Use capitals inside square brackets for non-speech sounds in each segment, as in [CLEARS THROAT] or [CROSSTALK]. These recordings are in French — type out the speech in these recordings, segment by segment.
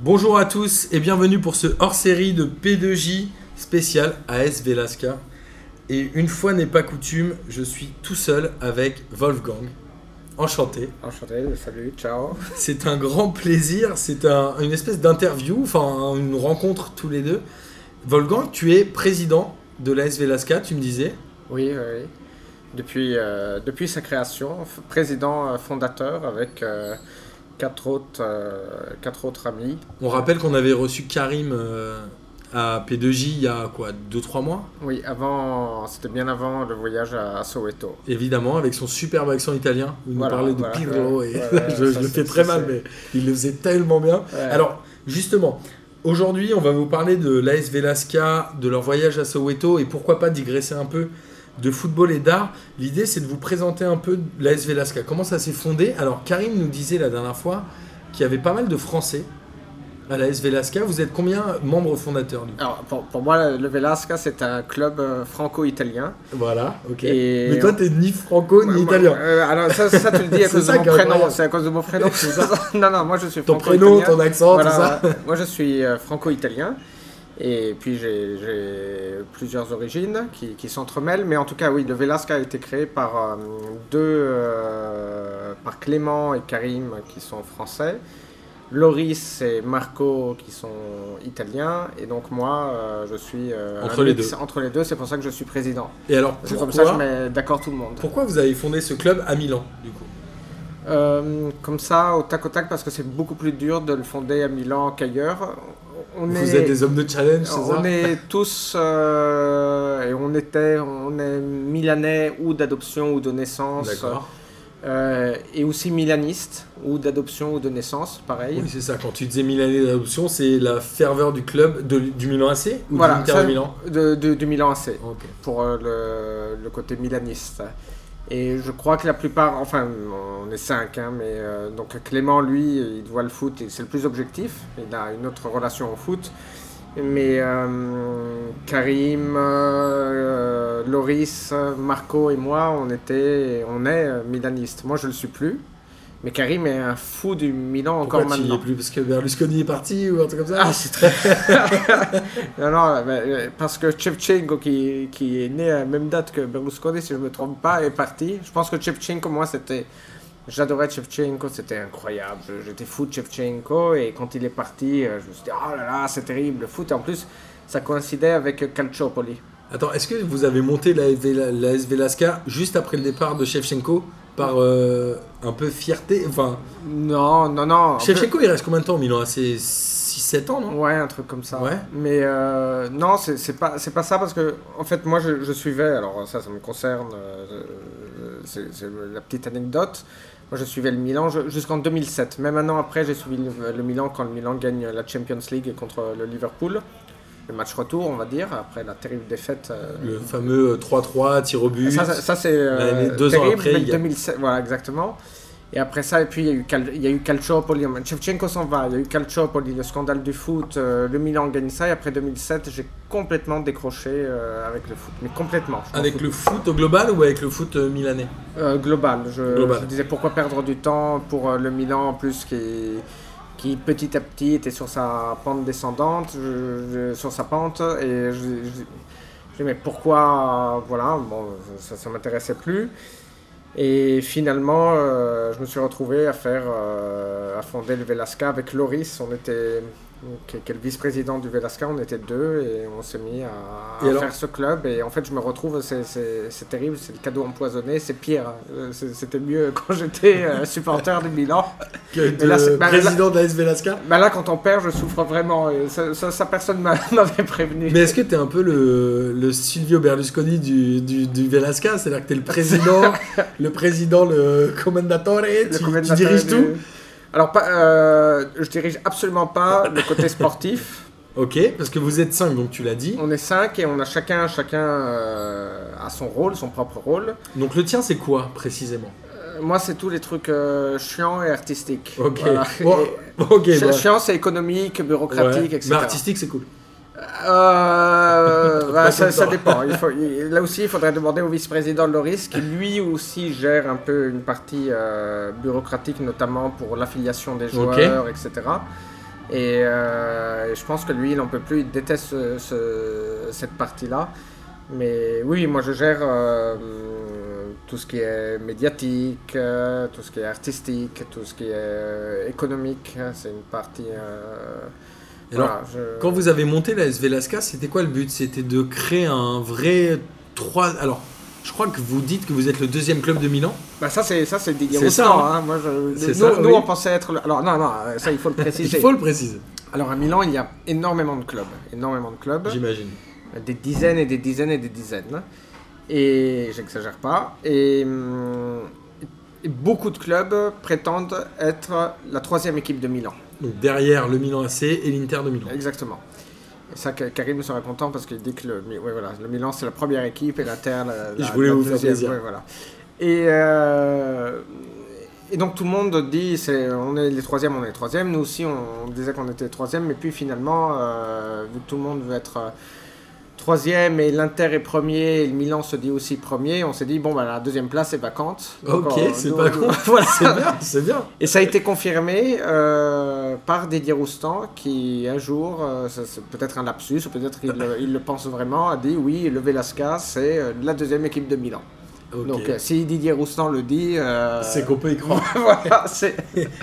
Bonjour à tous et bienvenue pour ce hors-série de P2J spécial AS Velasca. Et une fois n'est pas coutume, je suis tout seul avec Wolfgang. Enchanté. Enchanté, salut, ciao. [LAUGHS] C'est un grand plaisir, c'est un- une espèce d'interview, enfin une rencontre tous les deux. Wolfgang, tu es président de l'AS Velasca, tu me disais. Oui, oui. Depuis, euh, depuis sa création, président euh, fondateur avec euh, quatre, autres, euh, quatre autres amis. On rappelle qu'on avait reçu Karim euh, à P2J il y a quoi, 2-3 mois? Oui, avant, c'était bien avant le voyage à, Soweto. Évidemment, avec son superbe accent italien. Il nous Voilà, parlait de voilà, Pirlo ouais, et ouais, [LAUGHS] je, le fais très mal, mais il le faisait tellement bien. Ouais. Alors, justement, aujourd'hui, on va vous parler de l'AS Velasca, de leur voyage à Soweto et pourquoi pas digresser un peu de football et d'art. L'idée, c'est de vous présenter un peu l'AS Velasca. Comment ça s'est fondé Alors, Karim nous disait la dernière fois qu'il y avait pas mal de Français à l'AS Velasca. Vous êtes combien membres fondateurs Alors, pour, pour moi, le Velasca, c'est un club euh, franco-italien. Voilà, ok. Et- Mais toi, t'es ni franco ni italien. euh, alors, ça, ça, tu le dis à [LAUGHS] cause de mon prénom. C'est à cause de mon prénom. [LAUGHS] [LAUGHS] Non, non, moi je suis Ton prénom, franco-italien. ton accent, Voilà, tout ça. Moi, je suis euh, franco-italien. Et puis, j'ai plusieurs origines qui, qui s'entremêlent. Mais en tout cas, oui, le Velasca a été créé par euh, deux. euh, par Clément et Karim, qui sont français. Loris et Marco, qui sont italiens. Et donc, moi, euh, je suis. Entre les mix deux. Entre les deux, c'est pour ça que je suis président. Et alors, C'est pourquoi, comme ça que je mets d'accord tout le monde. pourquoi vous avez fondé ce club à Milan, du coup? Euh, comme ça, au tac au tac, parce que c'est beaucoup plus dur de le fonder à Milan qu'ailleurs. On Vous est, êtes des hommes de challenge, c'est ça on est tous, euh, et on était, on est milanais ou d'adoption ou de naissance, D'accord. euh, et aussi milaniste ou d'adoption ou de naissance, pareil. Oui, c'est ça. Quand tu disais Milanais d'adoption, c'est la ferveur du club, de- du Milan AC ou Voilà, du Inter ça- de Milan de, de- du Milan AC. Ok. pour euh, le, le côté milaniste. Et je crois que la plupart, enfin, on est cinq, hein, mais euh, donc Clément, lui, il voit le foot et c'est le plus objectif. Il a une autre relation au foot. Mais euh, Karim, euh, Loris, Marco et moi, on était, on est euh, milanistes. Moi, je le suis plus. Mais Karim est un fou du Milan Pourquoi encore tu y es maintenant. plus Parce que Berlusconi est parti ou un truc comme ça Ah, c'est très. [LAUGHS] non, non, mais, euh, parce que Shevchenko, qui, qui est né à la même date que Berlusconi, si je ne me trompe pas, est parti. Je pense que Shevchenko, moi, c'était. J'adorais Shevchenko, c'était incroyable. J'étais fou de Shevchenko et quand il est parti, euh, je me suis dit, oh là là, c'est terrible, le foot. Et en plus, ça coïncidait avec Calciopoli. Attends, est-ce que vous avez monté la l'AS Velasca juste après le départ de Shevchenko par euh, un peu fierté Enfin, Non, non, non. Shevchenko, il reste combien de temps au Milan C'est 6-7 ans, non? Ouais, un truc comme ça. Ouais. Mais euh, non, c'est pas, pas ça parce que, en fait, moi je, je suivais, alors ça, ça me concerne, euh, euh, c'est la petite anecdote. Moi je suivais le Milan jusqu'en 2007. Même un an après, j'ai suivi le, le Milan quand le Milan gagne la Champions League contre le Liverpool. Le match retour, on va dire, après la terrible défaite. euh, Le fameux 3-3, tir au but. ça, ça, ça, c'est euh, deux ans terrible, après, mais il y a- 2007, voilà, exactement. Et après ça, et puis il y a eu, Cal- il y a eu Calciopoli. Shevchenko s'en va, il y a eu Calciopoli, le scandale du foot. euh, le Milan gagne ça, et après 2007, j'ai complètement décroché euh, avec le foot. Mais complètement. Avec le foot global ou avec le foot milanais? Global. Je, Global. je disais pourquoi perdre du temps pour le Milan en plus qui, qui petit à petit était sur sa pente descendante, sur sa pente et je, je, mais pourquoi euh, voilà bon ça, ça m'intéressait plus. Et finalement euh, je me suis retrouvé à faire euh, à fonder le Velasca avec Loris. On était qui qui est le vice-président du Velasca, on était deux et on s'est mis à, Et à alors faire ce club. Et en fait, je me retrouve, c'est- terrible, c'est le cadeau empoisonné, c'est pire. Euh, c'est- C'était mieux [LAUGHS] quand j'étais euh, supporter du Milan. Que de là, bah, président de l'AS Velasca Bah là, quand on perd, je souffre vraiment. Et ça, ça, ça, personne m'a- [LAUGHS] m'avait prévenu. Mais est-ce que tu es un peu le, le Silvio Berlusconi du, du, du Velasca C'est-à-dire que tu es le président, [LAUGHS] le président, le commendatore, Le tu, diriges du- tout? Alors, pas, euh, je dirige absolument pas le côté [LAUGHS] sportif. Ok, parce que vous êtes 5, donc tu l'as dit. On est cinq et on a chacun, chacun euh, a son rôle, son propre rôle. Donc le tien, c'est quoi précisément? Euh, moi, c'est tous les trucs euh, chiants et artistiques. Ok, Voilà. Bah, Chiant, c'est économique, bureaucratique, ouais. etc. Mais artistique, c'est cool. Euh, bah, ça, dépend. Il faut- il- là aussi, il faudrait demander au vice-président Loris, qui lui aussi gère un peu une partie euh, bureaucratique, notamment pour l'affiliation des joueurs, etc. Et euh, je pense que lui, il n'en peut plus, il déteste ce- ce- cette partie-là. Mais oui, moi je gère euh, tout ce qui est médiatique, tout ce qui est artistique, tout ce qui est économique. C'est une partie. Alors, je- Quand vous avez monté la SV Lasca, c'était quoi le but? C'était de créer un vrai 3. Alors, je crois que vous dites que vous êtes le deuxième club de Milan. Bah ça c'est ça c'est C'est ça, hein. hein. Moi je nous, ça, nous, oui. on pensait être le- alors non non ça il faut le [LAUGHS] Il préciser. faut le préciser, Alors à Milan il y a énormément de clubs, énormément de clubs, j'imagine. des dizaines et des dizaines et des dizaines. Et j'exagère pas. Et, hum, et beaucoup de clubs prétendent être la troisième équipe de Milan. Donc derrière le Milan AC et l'Inter de Milan. Exactement. Et ça, Ka- Karim sera content parce qu'il dit que le, ouais, voilà, le Milan c'est la première équipe et l'Inter la, la, Je voulais la vous faire plaisir. Ouais, voilà. Et, euh, et donc tout le monde dit c'est, on est les troisièmes, on est les troisièmes. Nous aussi on, disait qu'on était les troisièmes, mais puis finalement, euh, vu que tout le monde veut être euh, troisième et l'Inter est premier et le Milan se dit aussi premier, on s'est dit bon bah la deuxième place est vacante. Donc, Ok, euh, c'est pas con. [LAUGHS] voilà. C'est bien, c'est bien. Et ça a été confirmé euh, par Didier Roustan qui un jour, euh, c'est peut-être un lapsus ou peut-être il le pense vraiment, a dit oui, le Velasca c'est euh, la deuxième équipe de Milan. Donc si Didier Roustan le dit, C'est qu'on peut y croire. [LAUGHS] voilà, c'est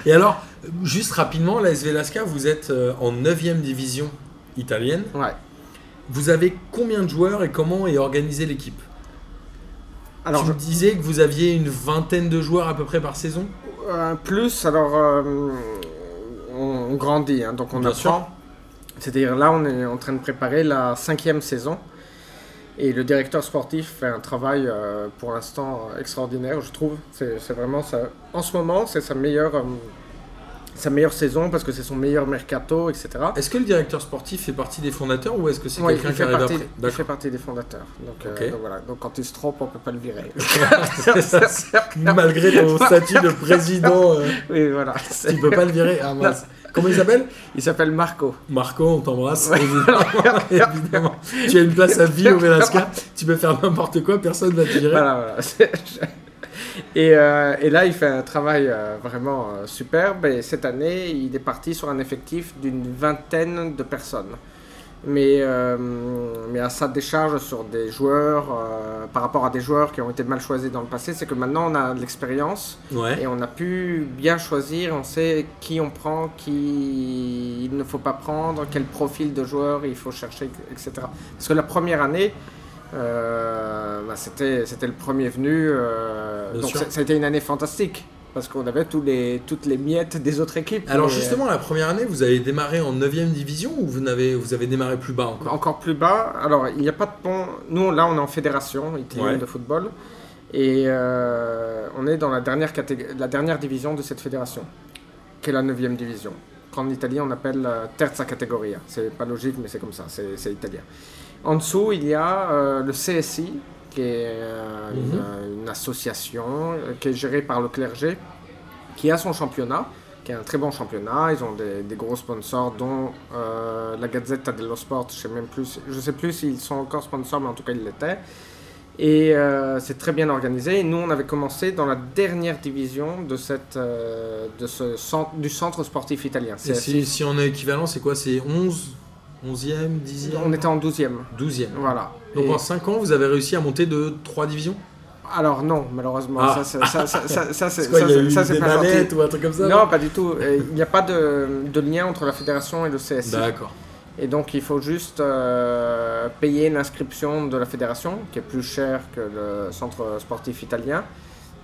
Et alors, juste rapidement, la SV Lasca, vous êtes en 9ème division italienne. ouais. Vous avez combien de joueurs et comment est organisée l'équipe Alors Tu je- me disais que vous aviez une vingtaine de joueurs à peu près par saison Euh, plus, alors euh, on, grandit, hein, donc on Bien apprend. C'est-à-dire là, on est en train de préparer la cinquième saison. Et le directeur sportif fait un travail euh, pour l'instant extraordinaire, je trouve. C'est vraiment ça. En ce moment, c'est sa meilleure, euh, sa meilleure saison parce que c'est son meilleur mercato, etc. Est-ce que le directeur sportif fait partie des fondateurs ou est-ce que c'est Ouais, quelqu'un qui arrive partie, après il fait partie des fondateurs. Donc, euh, donc voilà. donc quand il se trompe, on peut pas le virer. [LAUGHS] Malgré ton [LAUGHS] statut de président, euh, oui, voilà. tu peux pas le virer. Ah. Comment il s'appelle? Il s'appelle Marco. Marco, on t'embrasse. Ouais. Évidemment, [LAUGHS] évidemment. Tu as une place à vie au Velasca, tu peux faire n'importe quoi, personne va te virer. Voilà, voilà. Et, euh, et là, il fait un travail euh, vraiment euh, superbe. Et cette année, il est parti sur un effectif d'une vingtaine de personnes. Mais, mais à sa décharge sur des joueurs, par rapport à des joueurs qui ont été mal choisis dans le passé, c'est que maintenant on a de l'expérience Ouais. et on a pu bien choisir, on sait qui on prend, qui il ne faut pas prendre, quel profil de joueur il faut chercher, etc. Parce que la première année, euh, bah, c'était c'était le premier venu, euh, donc ça ça a été une année fantastique parce qu'on avait tous les, toutes les miettes des autres équipes. Alors Mais, justement, la première année, vous avez démarré en 9ème division ou vous avez, vous avez démarré plus bas encore? Encore plus bas. Alors il n'y a pas de pont. Nous là, on est en fédération italienne Ouais. de football et euh, on est dans la dernière catég- la dernière division de cette fédération, qui est la 9e division. Qu'en Italie, on appelle euh, terza categoria. C'est pas logique, mais c'est comme ça, c'est c'est italien. En dessous, il y a euh, le CSI, qui est euh, une, une association euh, qui est gérée par le clergé, qui a son championnat, qui est un très bon championnat. Ils ont des, des gros sponsors, dont euh, la Gazzetta dello Sport. Je sais même plus, je sais plus s'ils sont encore sponsors, mais en tout cas, ils l'étaient. Et euh, c'est très bien organisé. Et nous, on avait commencé dans la dernière division de cette, euh, de ce centre, du centre sportif italien. Et si, si on est équivalent, c'est quoi? C'est 11 11e, 10e on était en 12e. 12e. Voilà. Donc Et- en 5 ans, vous avez réussi à monter de 3 divisions? Alors non, malheureusement, Ah. ça, ça, ça, ça, ça, [LAUGHS] ça, c'est pas gentil. ou un truc comme ça Non, pas du tout. Il n'y a pas de, de lien entre la fédération et le CSI. D'accord. Et donc il faut juste euh, payer l'inscription de la fédération, qui est plus chère que le centre sportif italien.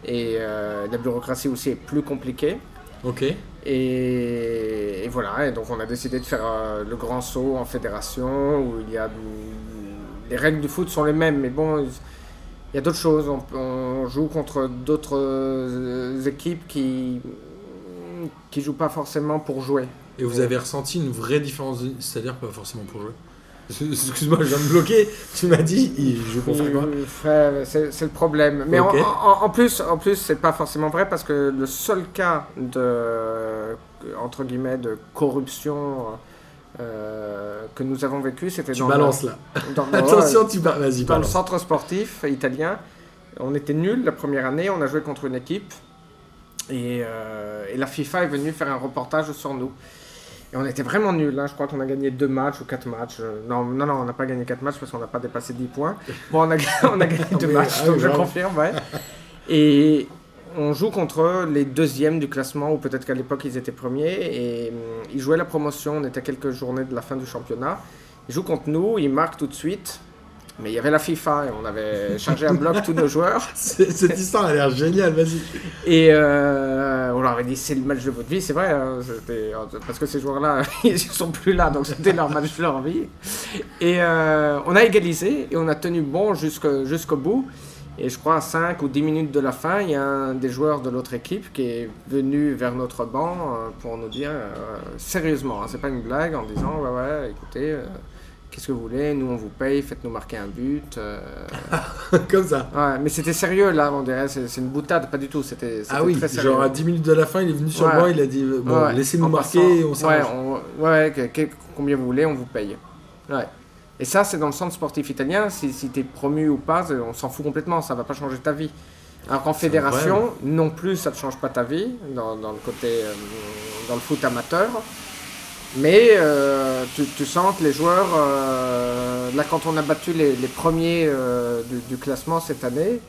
Et euh, la bureaucratie aussi est plus compliquée. Ok. Et, voilà, et donc on a décidé de faire euh, le grand saut en fédération, où il y a... Les règles du foot sont les mêmes, mais bon, il y a d'autres choses. On, joue contre d'autres euh, équipes qui qui jouent pas forcément pour jouer. Et vous avez ressenti une vraie différence, c'est-à-dire pas forcément pour jouer? Excuse-moi, je viens de bloquer. Tu m'as dit, il joue pour Euh, C'est le problème. Mais en- Ok. en, en plus, en plus, c'est pas forcément vrai parce que le seul cas de entre guillemets de corruption euh, que nous avons vécu, c'était dans balances là. le, dans, [LAUGHS] Attention, tu ba- vas-y, dans le balance. centre sportif italien. On était nuls la première année. On a joué contre une équipe et, euh, et la FIFA est venue faire un reportage sur nous. Et on était vraiment nuls. Hein. Je crois qu'on a gagné deux matchs ou quatre matchs. Euh, Non, non, non, on n'a pas gagné quatre matchs parce qu'on n'a pas dépassé 10 points. Bon, on a, [LAUGHS] on a gagné deux matchs, ah donc je confirme, ouais. Et on joue contre les deuxièmes du classement, ou peut-être qu'à l'époque ils étaient premiers. Et hum, ils jouaient la promotion, on était à quelques journées de la fin du championnat. Ils jouent contre nous, ils marquent tout de suite. Mais il y avait la FIFA et on avait chargé un bloc tous nos joueurs. [LAUGHS] Cette histoire a l'air géniale, vas-y. Et euh, on leur avait dit c'est le match de votre vie, c'est vrai, hein, parce que ces joueurs-là, [LAUGHS] ils sont plus là, donc c'était leur match de leur vie. Et euh, on a égalisé et on a tenu bon jusqu'au jusqu'au bout. Et je crois à 5 ou 10 minutes de la fin, il y a un des joueurs de l'autre équipe qui est venu vers notre banc euh, pour nous dire euh, sérieusement, hein, c'est pas une blague, en disant ouais ouais, écoutez, qu'est-ce que vous voulez, nous on vous paye, faites-nous marquer un but. euh, [LAUGHS] Comme ça. Ouais, mais c'était sérieux là, on dirait, c'est une boutade, pas du tout. C'était Ah oui, très sérieux. genre à 10 minutes de la fin, il est venu sur Ouais. banc, il a dit euh, bon, Ouais, laissez-nous marquer on s'arrange. on- ouais, que- que- combien vous voulez, on vous paye. Ouais. Et ça, c'est dans le centre sportif italien. Si, si tu es promu ou pas, c'est- on s'en fout complètement. Ça va pas changer ta vie. Alors qu'en fédération, non plus, ça ne change pas ta vie dans, dans le côté euh, dans le foot amateur. Mais euh, tu, tu sens que les joueurs, euh, là, quand on a battu les, les premiers euh, du, du classement cette année,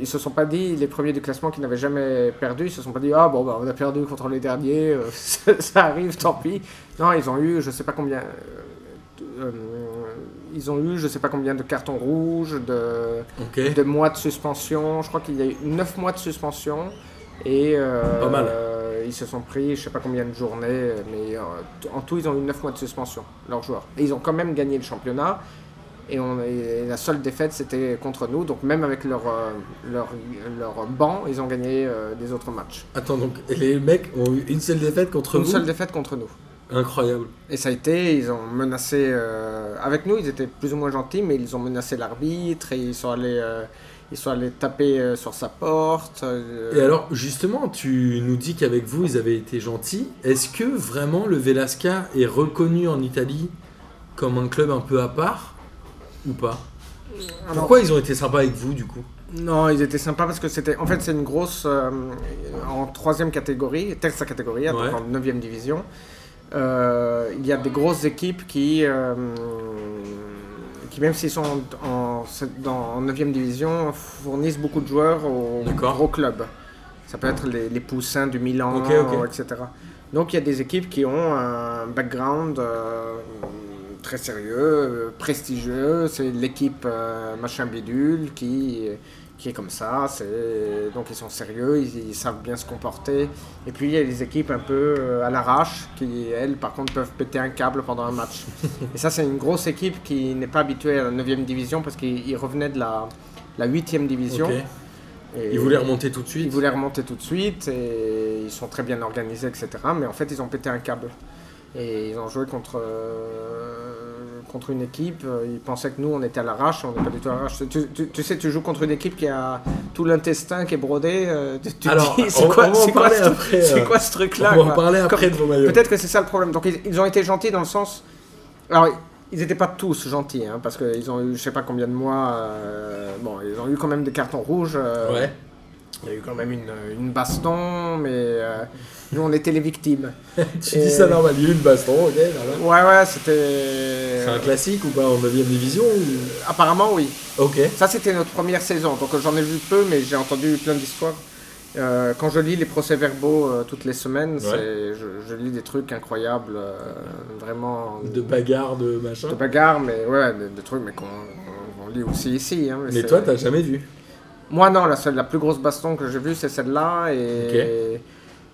ils se sont pas dit, les premiers du classement qui n'avaient jamais perdu, ils se sont pas dit, ah bon, bah, on a perdu contre les derniers, [LAUGHS] ça, ça arrive, tant pis. Non, ils ont eu, je sais pas combien. ils ont eu, je sais pas combien de cartons rouges, de, de mois de suspension. Je crois qu'il y a eu 9 mois de suspension. Et euh, Pas mal. ils se sont pris, je sais pas combien de journées, mais euh, en tout, ils ont eu 9 mois de suspension, leurs joueurs. Et ils ont quand même gagné le championnat. Et, on, et la seule défaite, c'était contre nous. Donc même avec leur, euh, leur, leur banc, ils ont gagné euh, des autres matchs. Attends, donc les mecs ont eu une seule défaite contre Une vous seule défaite contre nous. Incroyable. Et ça a été, ils ont menacé, euh, avec nous, ils étaient plus ou moins gentils, mais ils ont menacé l'arbitre et ils sont allés, euh, ils sont allés taper euh, sur sa porte. euh, Et alors, justement, tu nous dis qu'avec vous, ils avaient été gentils. Est-ce que vraiment le Velasca est reconnu en Italie comme un club un peu à part ou pas? Alors- Pourquoi ils ont été sympas avec vous, du coup? Non, ils étaient sympas parce que c'était, en fait, c'est une grosse, euh, en troisième catégorie, terza catégorie, donc Ouais. en neuvième division. euh, il y a des grosses équipes qui, euh, qui même s'ils sont en, en, dans- en 9e division, fournissent beaucoup de joueurs aux gros clubs. Ça peut être les, les poussins du Milan, etc. Donc il y a des équipes qui ont un background euh, très sérieux, euh, prestigieux. C'est l'équipe euh, machin bidule qui, qui est comme ça. C'est donc ils sont sérieux, ils, ils savent bien se comporter. Et puis il y a des équipes un peu euh, à l'arrache qui elles par contre peuvent péter un câble pendant un match. [LAUGHS] Et ça c'est une grosse équipe qui n'est pas habituée à la 9e division parce qu'ils ils revenaient de la la 8e division. Et Ils voulaient remonter tout de suite ils voulaient remonter tout de suite et ils sont très bien organisés, etc. Mais en fait, ils ont pété un câble. Et ils ont joué contre, euh, contre une équipe. euh, Ils pensaient que nous, on était à l'arrache. On n'est pas du tout à l'arrache. Tu, tu- tu sais, tu joues contre une équipe qui a tout l'intestin qui est brodé. euh, tu, Alors, dis, c'est quoi, en c'est quoi ce- euh, quoi ce On truc-là va en parler après de vos maillots. Peut-être que c'est ça le problème. Donc ils, ils ont été gentils dans le sens. Alors ils n'étaient pas tous gentils, hein, parce qu'ils ont eu je sais pas combien de mois. euh, Bon, ils ont eu quand même des cartons rouges. euh, Ouais. Il y a eu quand même une, une baston, mais euh, nous on était les victimes. [LAUGHS] tu Et- dis ça normal, il y a eu une baston, ok, voilà. Ouais, ouais, c'était. C'est un classique ou pas en 9ème division ou... Apparemment, oui. Ok. Ça, c'était notre première saison, donc j'en ai vu peu, mais j'ai entendu plein d'histoires. Euh, quand je lis les procès-verbaux euh, toutes les semaines, c'est- je, je lis des trucs incroyables, vraiment De bagarre, de machin. de bagarre, mais ouais, des, des trucs mais qu'on on- on lit aussi ici. hein, Mais c'est- toi, t'as jamais vu? Moi, non, la, seule, la plus grosse baston que j'ai vue, c'est celle-là. Et,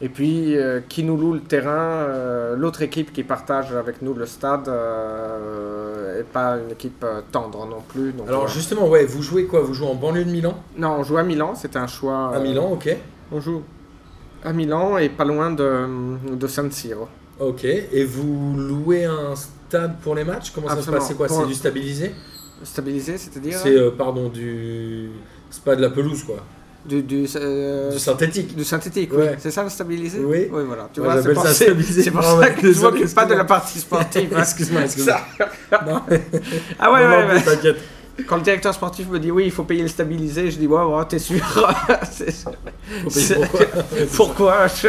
et puis, euh, qui nous loue le terrain, euh, l'autre équipe qui partage avec nous le stade, euh, et pas une équipe euh, tendre non plus. Donc, Alors justement, ouais, vous jouez quoi? Vous jouez en banlieue de Milan? Non, on joue à Milan, c'était un choix. À Milan, ok. On joue à Milan et pas loin de, de San Siro. Ok. Et vous louez un stade pour les matchs? Comment ça se passe? C'est quoi? C'est du stabilisé? Stabilisé, c'est-à-dire? C'est, pardon, du... C'est pas de la pelouse, quoi. du, du, euh, Du synthétique. du synthétique, Ouais. oui. C'est ça le stabilisé Oui. voilà. Tu Moi, vois, c'est pour, ça c'est- c'est pour que je désolé, m'occupe pas de la partie sportive. hein. excuse-moi, excuse-moi. [LAUGHS] Ah ouais, non, ouais, non, ouais. T'inquiète. Quand le directeur sportif me dit oui, il faut payer le stabilisé, je dis ouais, ouais t'es sûr? [LAUGHS] C'est- Faut payer c'est- pourquoi? [LAUGHS] Pourquoi? je-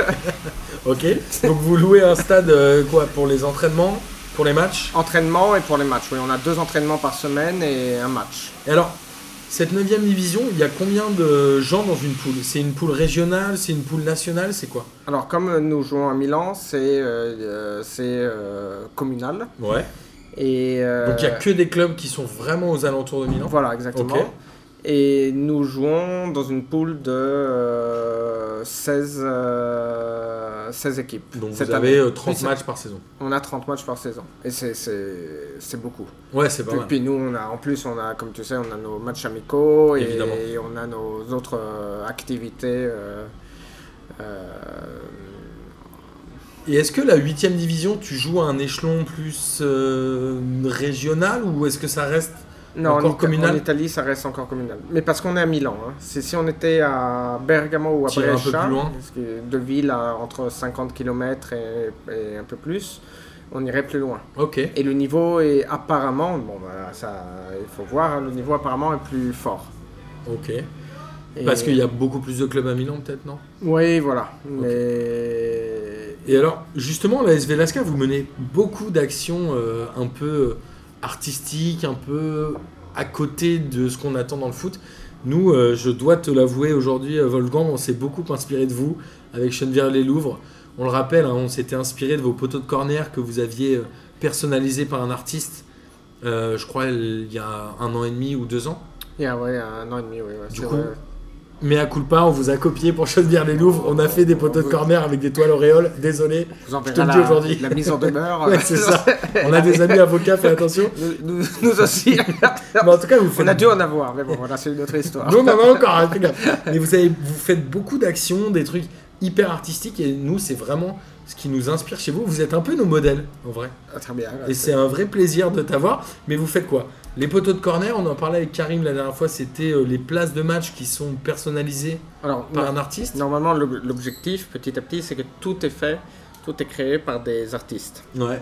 Ok. Donc vous louez un stade euh, quoi pour les entraînements, pour les matchs? Entraînement et pour les matchs, oui. On a deux entraînements par semaine et un match. Et alors, cette 9 division, il y a combien de gens dans une poule? C'est une poule régionale, c'est une poule nationale, c'est quoi? Alors, comme nous jouons à Milan, c'est euh, euh, c'est, euh, communal. Ouais. Et, euh, Donc il n'y a que des clubs qui sont vraiment aux alentours de Milan? Voilà, exactement. Et nous jouons dans une poule de euh, 16, euh, 16 équipes. Donc vous avez année. euh, 30 Oui, c'est- matchs par saison. On a 30 matchs par saison. Et c'est- beaucoup. Ouais, c'est pas Puis, mal. puis nous, on a, en plus, on a, comme tu sais, on a nos matchs amicaux et, et on a nos autres euh, activités. euh, euh, Et est-ce que la 8 division, tu joues à un échelon plus euh, régional ou est-ce que ça reste non, Encore en, Ita- communal en Italie, ça reste encore communal. Mais parce qu'on est à Milan. hein. Si on était à Bergamo ou à Tirer Brescia, deux villes entre 50 km et, et un peu plus, on irait plus loin. Ok. Et le niveau est apparemment, bon, bah, ça, il faut voir, hein, le niveau apparemment est plus fort. Ok. Et- Parce qu'il y a beaucoup plus de clubs à Milan, peut-être, non? Oui, voilà. Mais Et alors, justement, la SV Lasca, vous menez beaucoup d'actions euh, un peu euh, artistiques, un peu à côté de ce qu'on attend dans le foot. Nous, euh, je dois te l'avouer aujourd'hui, euh, Wolfgang, on s'est beaucoup inspiré de vous avec Chenevière-les-Louvres. On le rappelle, hein, on s'était inspiré de vos poteaux de corner que vous aviez euh, personnalisés par un artiste, euh, je crois, il y a un an et demi ou deux ans. il y a ouais, un an et demi, oui. ouais, Du c'est coup, vrai. Mais à culpa, on vous a copié pour Chenevière-les-Louvres. On a fait des poteaux de corner avec des toiles auréoles. Désolé. vous en je te le dis aujourd'hui. la mise en demeure. [LAUGHS] Ouais, c'est ça. On a des amis avocats, fais attention. nous, nous- nous aussi. [LAUGHS] Mais en tout cas, vous faites. on a dû en avoir, mais bon, voilà, c'est une autre histoire. Nous, on en a encore, hein. Mais vous, avez, vous faites beaucoup d'actions, des trucs hyper artistiques, et nous, c'est vraiment ce qui nous inspire chez vous. Vous êtes un peu nos modèles, en vrai. Ah, très bien. Et c'est un vrai plaisir de t'avoir. Mais vous faites quoi? Les poteaux de corner, on en parlait avec Karim la dernière fois, c'était euh, les places de match qui sont personnalisées Alors, par un artiste. normalement, l'ob- l'objectif, petit à petit, c'est que tout est fait, tout est créé par des artistes. Ouais.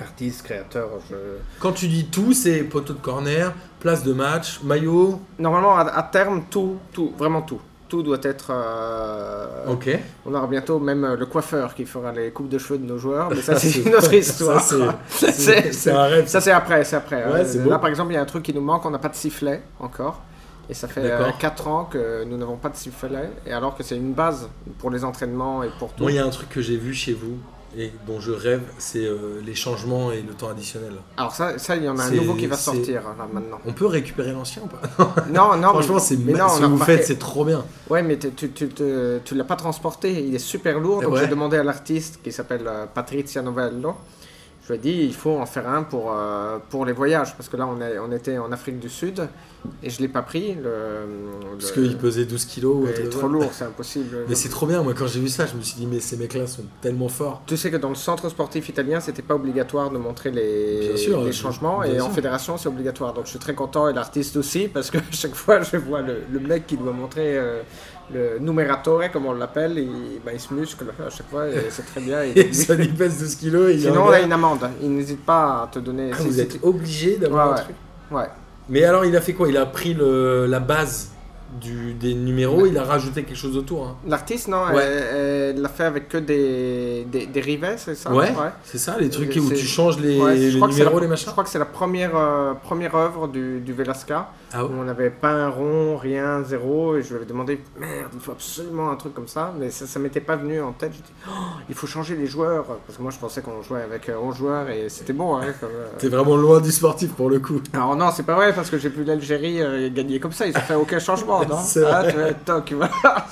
Artistes, créateurs, je... Quand tu dis tout, c'est poteaux de corner, place de match, maillot. Normalement, à, à terme, tout, tout, vraiment tout. Tout doit être. euh, Ok. On aura bientôt même euh, le coiffeur qui fera les coupes de cheveux de nos joueurs, mais [LAUGHS] ça, c'est une autre [LAUGHS] histoire. [LAUGHS] ça, c'est- un rêve. Ça, c'est après, c'est après. Ouais, Euh, c'est là, par exemple, il y a un truc qui nous manque, on n'a pas de sifflet encore. Et ça fait D'accord. 4 ans que nous n'avons pas de sifflet, et alors que c'est une base pour les entraînements et pour tout. Moi, il y a un truc que j'ai vu chez vous et dont je rêve, c'est euh, les changements et le temps additionnel. Alors ça, ça, il y en a un nouveau qui va sortir là maintenant. On peut récupérer l'ancien ou pas? Non, non, [LAUGHS] Franchement, c'est ce que vous remarqué- faites, c'est trop bien. Ouais, mais tu, tu, tu, tu l'as pas transporté, il est super lourd. Donc Ouais. j'ai demandé à l'artiste qui s'appelle euh, Patrizia Novello. Je lui ai dit, il faut en faire un pour, euh, pour les voyages. Parce que là, on, était en Afrique du Sud et je l'ai pas pris. Le, Parce qu'il pesait 12 kilos. ou il est whatever. trop lourd, c'est impossible. Mais c'est trop bien. Moi, quand j'ai vu ça, je me suis dit, mais ces mecs-là sont tellement forts. Tu sais que dans le centre sportif italien, c'était pas obligatoire de montrer les, sûr, changements et en fédération, c'est obligatoire. Donc je suis très content et l'artiste aussi parce que [LAUGHS] chaque fois je vois le, le mec qui doit montrer euh, le numératore, comme on l'appelle, il, bah, il se muscle à chaque fois et c'est très bien. [LAUGHS] Ça lui pèse 12 kilos. Et il Sinon, on a une amende. Il n'hésite pas à te donner. Ah, vous êtes obligé d'avoir Ouais, un ouais. truc. Ouais. Mais alors, il a fait quoi? Il a pris le, la base du, des numéros, il a rajouté quelque chose autour. hein. L'artiste, non, Ouais. elle l'a fait avec que des, des, des rivets, c'est ça? Ouais, c'est ça, les trucs où tu changes les, Ouais, je numéros, la- les Je machins. crois que c'est la première, euh, première œuvre du, du Velasca. Ah on n'avait pas un rond, rien, zéro. Et je lui avais demandé, merde, il faut absolument un truc comme ça. Mais ça ne m'était pas venu en tête. Je dis, oh, il faut changer les joueurs. Parce que moi, je pensais qu'on jouait avec euh, 11 joueurs et c'était bon. hein, comme, euh. T'es vraiment loin du sportif pour le coup. Alors non, c'est pas vrai parce que j'ai vu l'Algérie euh, gagner comme ça. Ils ont fait aucun changement, [LAUGHS] non? C'est. Ah, tu vois, toc, [LAUGHS] voilà.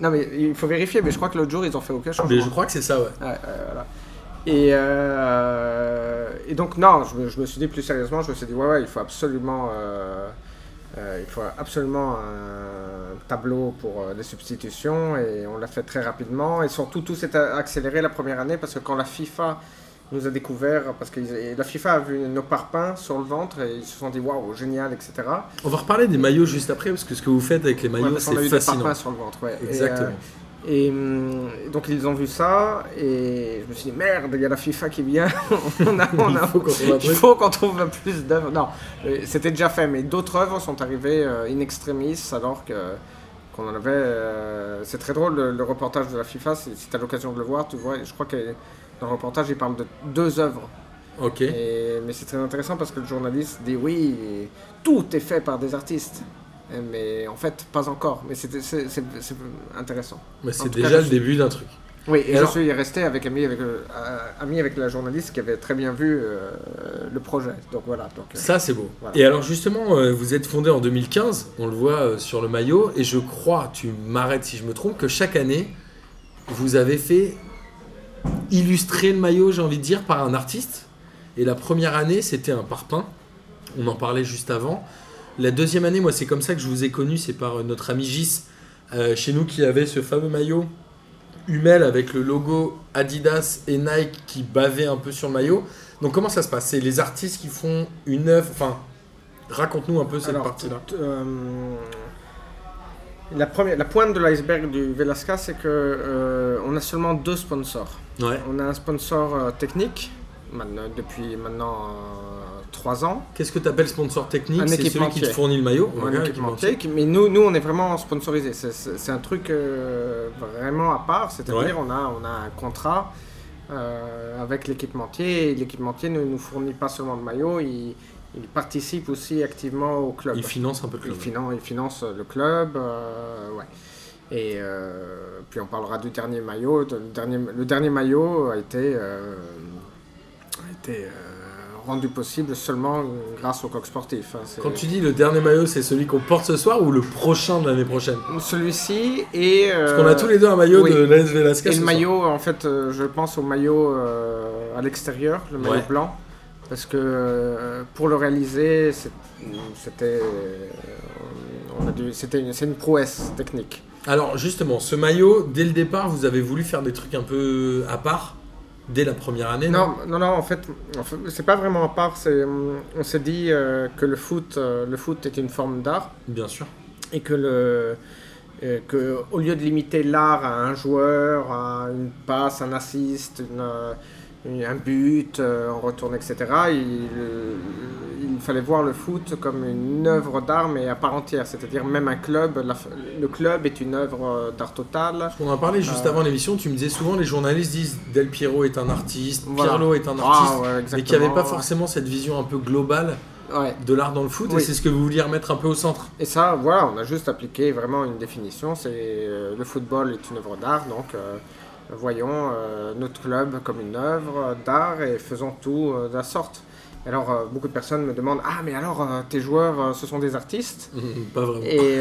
non, mais il faut vérifier. Mais je crois que l'autre jour, ils ont fait aucun changement. Mais je crois que c'est ça, ouais. Ouais, ouais, voilà. Et, euh, et donc, non, je me, je me suis dit plus sérieusement, je me suis dit, ouais, ouais, il faut absolument, euh, euh, il faut absolument un tableau pour euh, les substitutions, et on l'a fait très rapidement. Et surtout, tout s'est a- accéléré la première année, parce que quand la FIFA nous a découvert, parce que la FIFA a vu nos parpaings sur le ventre, et ils se sont dit, waouh, génial, etc. On va reparler des maillots juste après, parce que ce que vous faites avec les Ouais, maillots, parce qu'on a c'est eu des fascinant. parpaings sur le ventre, ouais. Et, Exactement. euh, Et hum, donc ils ont vu ça et je me suis dit merde, il y a la FIFA qui vient. [LAUGHS] on a, on Il faut qu'on trouve trouve plus d'œuvres. Non, euh, c'était déjà fait, mais d'autres œuvres sont arrivées euh, in extremis alors que qu'on en avait. euh, c'est très drôle le, le reportage de la FIFA. Si, si tu as l'occasion de le voir, tu vois. Je crois que dans le reportage, il parle de deux œuvres. Ok. Et- mais c'est très intéressant parce que le journaliste dit oui, tout est fait par des artistes. Mais en fait, pas encore. Mais c'est intéressant. Mais c'est cas, déjà le début d'un truc. Oui, et, Et je alors- suis resté avec ami avec, euh, ami avec la journaliste qui avait très bien vu euh, le projet. Donc voilà. Donc, euh, Ça, c'est beau. Voilà. Et alors, justement, vous êtes fondé en 2015, on le voit sur le maillot, et je crois, tu m'arrêtes si je me trompe, que chaque année, vous avez fait illustrer le maillot, j'ai envie de dire, par un artiste. Et la première année, c'était un parpaing. On en parlait juste avant. La deuxième année, moi, c'est comme ça que je vous ai connu, c'est par euh, notre ami Gis, euh, chez nous, qui avait ce fameux maillot Hummel avec le logo Adidas et Nike qui bavait un peu sur le maillot. Donc comment ça se passe? C'est les artistes qui font une œuvre. Enfin, raconte-nous un peu cette partie-là. euh, la, première, la pointe de l'iceberg du Velasca, c'est que euh, on a seulement deux sponsors. Ouais. On a un sponsor technique maintenant, depuis maintenant euh, trois ans, Qu'est-ce que tu appelles sponsor technique Un C'est celui qui te fournit le maillot. un Ouais, équipementier. qui- Mais nous, nous, on est vraiment sponsorisé. C'est- un truc euh, vraiment à part. C'est-à-dire, Ouais. on, a, on a un contrat euh, avec l'équipementier. L'équipementier ne nous fournit pas seulement de maillot, il, il participe aussi activement au club. Il finance un peu le Il club. finance, il finance le club, euh, ouais. Et euh, puis on parlera du dernier maillot. Le dernier, le dernier maillot a été, euh, a été euh, rendu possible seulement grâce au coq sportif. hein. Quand tu dis le dernier maillot, c'est celui qu'on porte ce soir ou le prochain de l'année prochaine? Celui-ci et... Parce qu'on a tous les deux un maillot oui. de l'AS Velasca. Et le soir. maillot, en fait, euh, je pense au maillot euh, à l'extérieur, le maillot Ouais. blanc. Parce que euh, pour le réaliser, c'était euh, une, une prouesse technique. Alors justement, ce maillot, dès le départ, vous avez voulu faire des trucs un peu à part? Dès la première année. Non, non, non, en fait, en fait, c'est pas vraiment à part. hum, On s'est dit euh, que le foot, euh, le foot est une forme d'art Bien sûr. et que le euh, que au lieu de limiter l'art à un joueur, à une passe, un assist, euh, une- un but, euh, en retourne, etc. Il, il fallait voir le foot comme une œuvre d'art, mais à part entière. C'est-à-dire même un club, la le club est une œuvre euh, d'art totale. On en parlait juste Euh. avant l'émission, tu me disais souvent les journalistes disent Del Piero est un artiste, Voilà. Pirlo est un Ah, artiste, ouais, mais qu'il n'y avait pas forcément cette vision un peu globale Ouais. de l'art dans le foot, et c'est ce que vous vouliez remettre un peu au centre. Et ça, voilà, on a juste appliqué vraiment une définition. C'est euh, le football est une œuvre d'art, donc euh, voyons euh, notre club comme une œuvre d'art et faisons tout euh, de la sorte. Alors euh, beaucoup de personnes me demandent ah mais alors euh, tes joueurs euh, ce sont des artistes? [LAUGHS] Pas vraiment. et,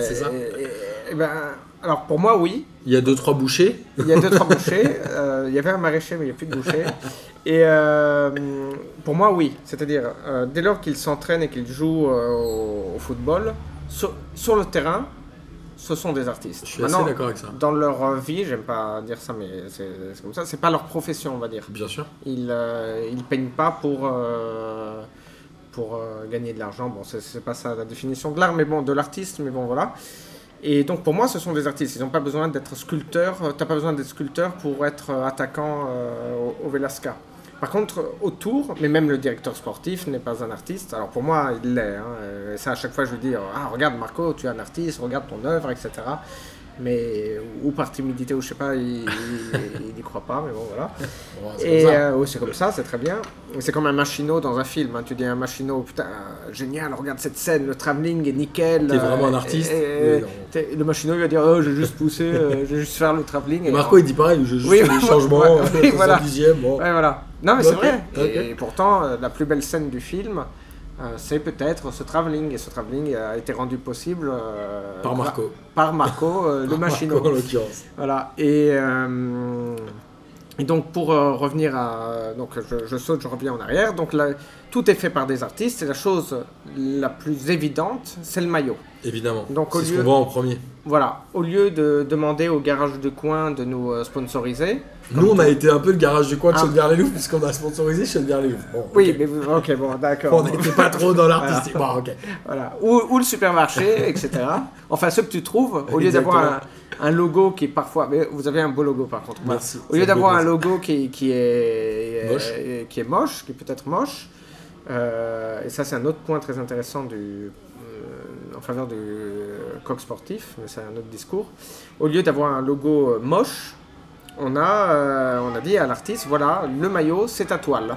[LAUGHS] C'est ça. et- et- et ben alors pour moi oui Il y a deux trois bouchées. il y a deux trois [LAUGHS] bouchers Euh, il y avait un maraîcher mais il n'y a plus de boucher et pour moi oui c'est-à-dire dès lors qu'ils s'entraînent et qu'ils jouent au, au football sur, sur le terrain ce sont des artistes. Je suis Maintenant, assez d'accord avec ça. dans leur vie j'aime pas dire ça mais c'est comme ça. C'est pas leur profession on va dire. Bien sûr. ils euh, ils peignent pas pour euh, pour euh, gagner de l'argent. Bon c'est pas ça la définition de l'art mais bon de l'artiste mais bon voilà. Et donc pour moi ce sont des artistes. Ils n'ont pas besoin d'être sculpteurs. T'as pas besoin d'être sculpteur pour être euh, attaquant au, au Velasca par contre autour mais même le directeur sportif n'est pas un artiste. Alors pour moi il l'est hein, euh, et ça à chaque fois je lui dis ah regarde Marco tu es un artiste regarde ton œuvre etc mais ou par timidité ou je sais pas il, il, il y croit pas mais bon voilà [LAUGHS] Bon, et euh, oui, c'est comme ça, c'est très bien. C'est comme un machinot dans un film. hein. Tu dis un machinot, putain, euh, génial, regarde cette scène, le travelling est nickel. T'es vraiment un euh, artiste, et- et- t'es- le machinot, il va dire, oh, j'ai juste poussé, euh, j'ai juste faire le travelling. Et Marco il dit pareil, j'ai juste Oui, fait des changements, ouais, euh, voilà. 70e, bon. Ouais, voilà. Non, mais c'est vrai. Et, pourtant, euh, la plus belle scène du film, euh, c'est peut-être ce travelling. Et ce travelling a été rendu possible euh, Par Marco. Par Marco, euh, le machinot. En l'occurrence. Voilà. Et, euh, et donc pour euh, revenir à... Donc je, je saute, je reviens en arrière. Donc là, tout est fait par des artistes. Et la chose la plus évidente, c'est le maillot. Évidemment. Donc, c'est ce qu'on voit en premier. Voilà. Au lieu de demander au garage de coin de nous euh, sponsoriser... Nous, on a été un peu le garage du coin de Ah. Chaudière-les-Loups, puisqu'on a sponsorisé Chaudière-les-Loups. Bon, Oui, mais vous- ok, bon, d'accord. On n'était pas trop dans l'artistique. Bon, ok. Voilà. Ou, ou le supermarché, etc. Enfin, ce que tu trouves, au lieu d'avoir un, un logo qui est parfois... Mais vous avez un beau logo par contre. Merci. Au lieu d'avoir un logo qui, qui est Moche. euh, qui est moche, qui est peut-être moche, euh, et ça c'est un autre point très intéressant du, euh, en faveur du coq sportif, mais c'est un autre discours. Au lieu d'avoir un logo euh, moche, on a, euh, on a dit à l'artiste, voilà, le maillot, c'est ta toile.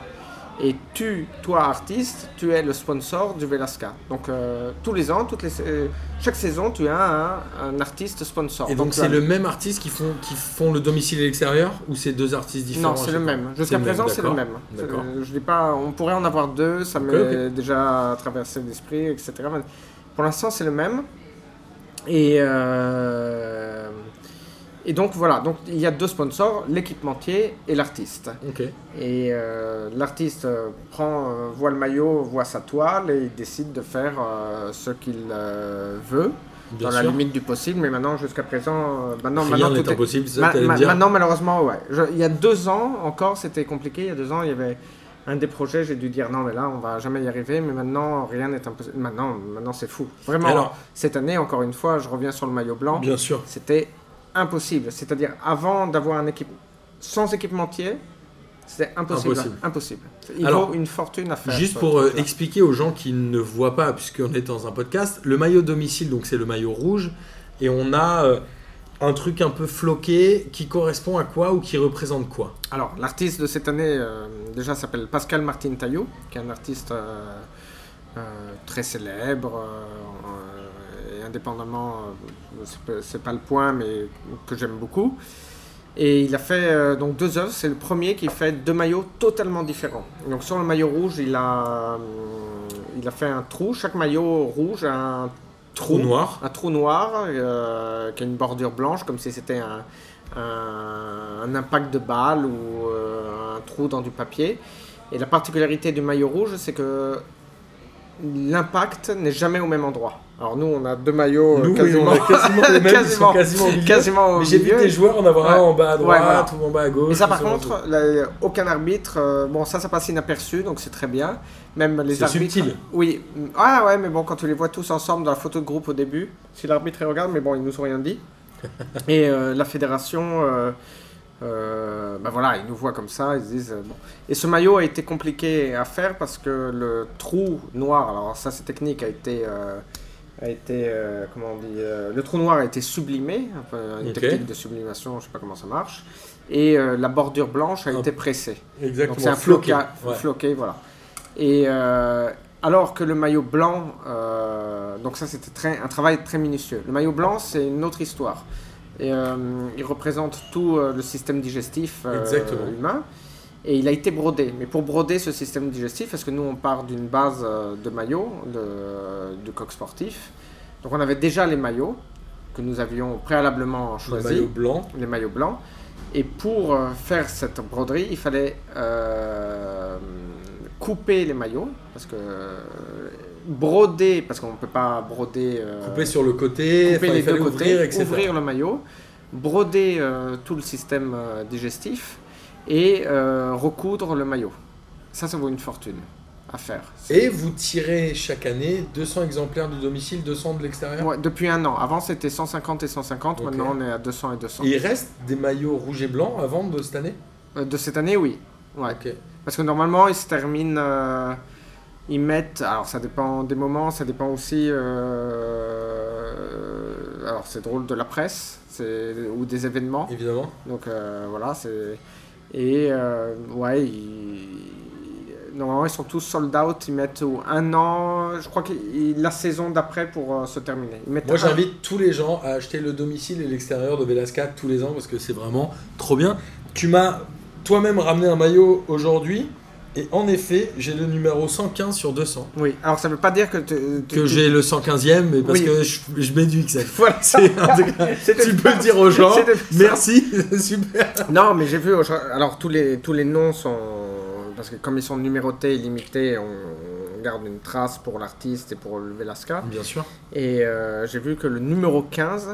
Et tu, toi artiste, tu es le sponsor du Velasca. Donc euh, tous les ans, toutes les, euh, chaque saison, tu as un, un artiste sponsor. Et donc c'est as- le même artiste qui font, qui font le domicile et l'extérieur ou c'est deux artistes différents Non, c'est le même. Jusqu'à présent, c'est le même. Je dis pas, on pourrait en avoir deux, ça Ok, m'est déjà traversé l'esprit, etc. Mais pour l'instant, c'est le même. Et, euh, et donc voilà, donc il y a deux sponsors, l'équipementier et l'artiste. Et euh, l'artiste euh, prend, euh, voit le maillot, voit sa toile et il décide de faire euh, ce qu'il veut Bien dans la limite du possible. Mais maintenant, jusqu'à présent, maintenant, Rien maintenant n'est tout est- impossible, ça Ma- ma- dire. Maintenant, malheureusement, ouais. Je- il y a deux ans encore, c'était compliqué. Il y a deux ans, il y avait un des projets, j'ai dû dire non, mais là, on va jamais y arriver. Mais maintenant, rien n'est impossible. Maintenant, maintenant c'est fou. Vraiment, Alors- cette année, encore une fois, je reviens sur le maillot blanc. Bien sûr. C'était impossible. C'est-à-dire, avant d'avoir un équipe sans équipementier, c'était impossible. Impossible. Impossible. Il Alors, faut une fortune à faire. Juste pour euh, expliquer aux gens qui ne voient pas, puisqu'on est dans un podcast, le maillot domicile, donc c'est le maillot rouge, et on a euh, un truc un peu floqué qui correspond à quoi ou qui représente quoi? Alors, l'artiste de cette année, euh, déjà, s'appelle Pascal Martin Taillot, qui est un artiste très célèbre, indépendamment, euh, c'est pas- le point, mais que j'aime beaucoup. Et il a fait euh, donc deux œuvres. C'est le premier qui fait deux maillots totalement différents. Donc sur le maillot rouge, il a, euh, il a fait un trou. Chaque maillot rouge a un Trou noir. un trou noir euh, qui a une bordure blanche, comme si c'était un, un- un impact de balle ou euh, un trou dans du papier. Et la particularité du maillot rouge, c'est que l'impact n'est jamais au même endroit. Alors nous, on a deux maillots euh, Nous, oui, quasiment, on a quasiment les mêmes, [LAUGHS] quasiment- quasiment au milieu. quasiment j'ai vu des joueurs en avoir Ouais. un en bas à Ouais, droite voilà. ou en bas à gauche. Et ça, par contre, là, aucun arbitre, euh, bon, ça, ça passe inaperçu, donc c'est très bien. Même les C'est arbitres. subtil. Oui, ah ouais, mais bon, quand tu les vois tous ensemble dans la photo de groupe au début, si l'arbitre regarde, mais bon, ils nous ont rien dit. [LAUGHS] Et euh, la fédération, euh, euh, bah voilà, ils nous voient comme ça, ils se disent euh, bon. Et ce maillot a été compliqué à faire parce que le trou noir, alors ça c'est technique, a été, euh, a été, comment on dit, le trou noir a été sublimé, une technique de sublimation, je sais pas comment ça marche, et la bordure blanche a Un- été pressée. Exactement. Donc c'est un floqué. Ouais. floqué, voilà. Et alors que le maillot blanc, donc ça c'était très, un travail très minutieux. Le maillot blanc c'est une autre histoire. Et euh, il représente tout euh, le système digestif euh, humain. Et il a été brodé. Mais pour broder ce système digestif, parce que nous on part d'une base de maillot, de, de coq sportif. Donc on avait déjà les maillots que nous avions préalablement Le choisis maillot blanc. les maillots blancs. Et pour faire cette broderie, il fallait couper les maillots, parce que broder, parce qu'on ne peut pas broder, euh, Coupé sur le côté, couper les deux ouvrir, côtés, etc. ouvrir le maillot, broder euh, tout le système euh, digestif et recoudre le maillot. Ça, ça vaut une fortune à faire. Et vous tirez chaque année 200 exemplaires du domicile, 200 de l'extérieur? Ouais, depuis un an. Avant, c'était 150 et 150. Ok. Maintenant, on est à 200 et 200. Et il reste des maillots rouges et blancs à vendre de cette année? De cette année, oui. Ouais. Parce que normalement, ils se terminent. Ils mettent. Alors, ça dépend des moments, ça dépend aussi. euh, alors, c'est drôle de la presse ou des événements. Évidemment. Donc, euh, voilà, c'est. Et, euh, ouais, ils- normalement, ils sont tous sold out. Ils mettent un an. Je crois que la saison d'après pour se terminer. Moi j'invite tous les gens à acheter le domicile et l'extérieur de Velasca tous les ans parce que c'est vraiment trop bien. Tu m'as toi-même ramené un maillot aujourd'hui et en effet j'ai le numéro 115 sur 200. Oui, alors ça veut pas dire que. Que j'ai le 115e mais parce Oui. que je, je mets [LAUGHS] du. Voilà. [LAUGHS] C'est tu peux le dire aux gens. Merci, [LAUGHS] super. Non, mais j'ai vu. Alors, tous les, tous les noms sont. Parce que comme ils sont numérotés et limités, on garde une trace pour l'artiste et pour le Velasca. Bien sûr. Et euh, j'ai vu que le numéro 15,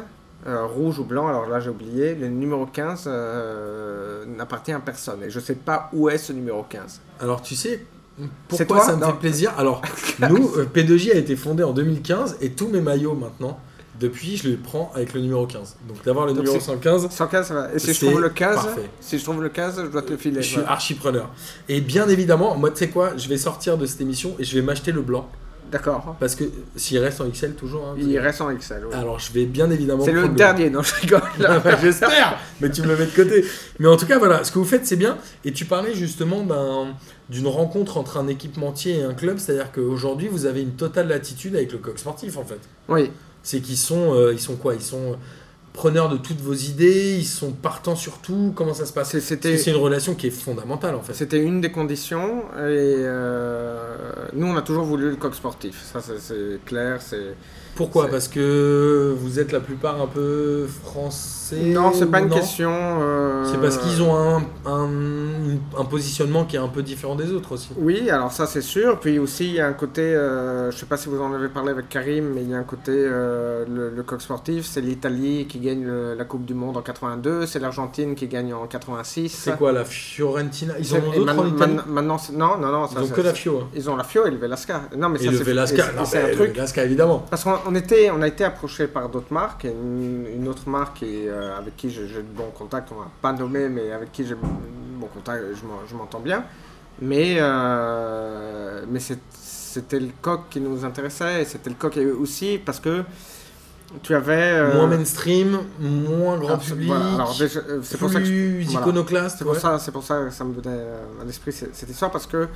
euh, rouge ou blanc, alors là j'ai oublié, le numéro 15 euh, n'appartient à personne. Et je sais pas où est ce numéro 15. Alors tu sais pourquoi toi? ça me Non. fait plaisir? Alors [LAUGHS] nous, euh, P2J a été fondé en 2015 et tous mes maillots maintenant, depuis je les prends avec le numéro 15. Donc d'avoir le Donc numéro c'est- 115, 115, ça va. Et si je C'est trouve le 15, parfait. si je trouve le 15, je dois te le filer. je suis Voilà. archi preneur. Et bien évidemment, moi tu sais quoi, je vais sortir de cette émission et je vais m'acheter le blanc D'accord. Parce que s'il reste en XL toujours. hein, Il reste en oui. Alors je vais bien évidemment. C'est le dernier, non, je rigole. [LAUGHS] J'espère, mais tu me le mets de côté. Mais en tout cas, voilà, ce que vous faites, c'est bien. Et tu parlais justement d'un- d'une rencontre entre un équipementier et un club, c'est-à-dire qu'aujourd'hui, vous avez une totale latitude avec le coq sportif, en fait. Oui, C'est qu'ils sont, euh, ils sont quoi? Ils sont preneurs de toutes vos idées, ils sont partants sur tout. Comment ça se passe? C'est- une relation qui est fondamentale, en fait. c'était une des conditions. Et euh, nous, on a toujours voulu le coq sportif. Ça, c'est clair. C'est Pourquoi Parce que vous êtes la plupart un peu français non, c'est pas une non question. euh, C'est parce qu'ils ont un, un, un positionnement qui est un peu différent des autres aussi. Oui, alors ça c'est sûr. Puis aussi il y a un côté, euh, je sais pas si vous en avez parlé avec Karim, mais il y a un côté, euh, le, le coq sportif, c'est l'Italie qui gagne le- la Coupe du Monde en 82, c'est l'Argentine qui gagne en 86. C'est quoi la Fiorentina? Ils en ont d'autres en man- Italie? man- Maintenant, non, non, non. ça, Ils ont que la Fio. hein. Ils ont la Fio et le Velasca. Non, mais Et ça, le c'est- Velasca. c'est un le truc. Velasca, évidemment. Parce qu'on on était, on a été approché par d'autres marques, une, une autre marque et, euh, avec qui j'ai de bons contacts, on va pas nommer, mais avec qui j'ai de bons contacts, je m'en- je m'entends bien. Mais, euh, mais c'était le coq qui nous intéressait, c'était le coq aussi parce que tu avais... euh, Moins mainstream, moins grand public, voilà, c'est pour ça que je- voilà. iconoclaste. c'est pour, ouais. pour ça que ça me venait euh, à l'esprit cette histoire parce que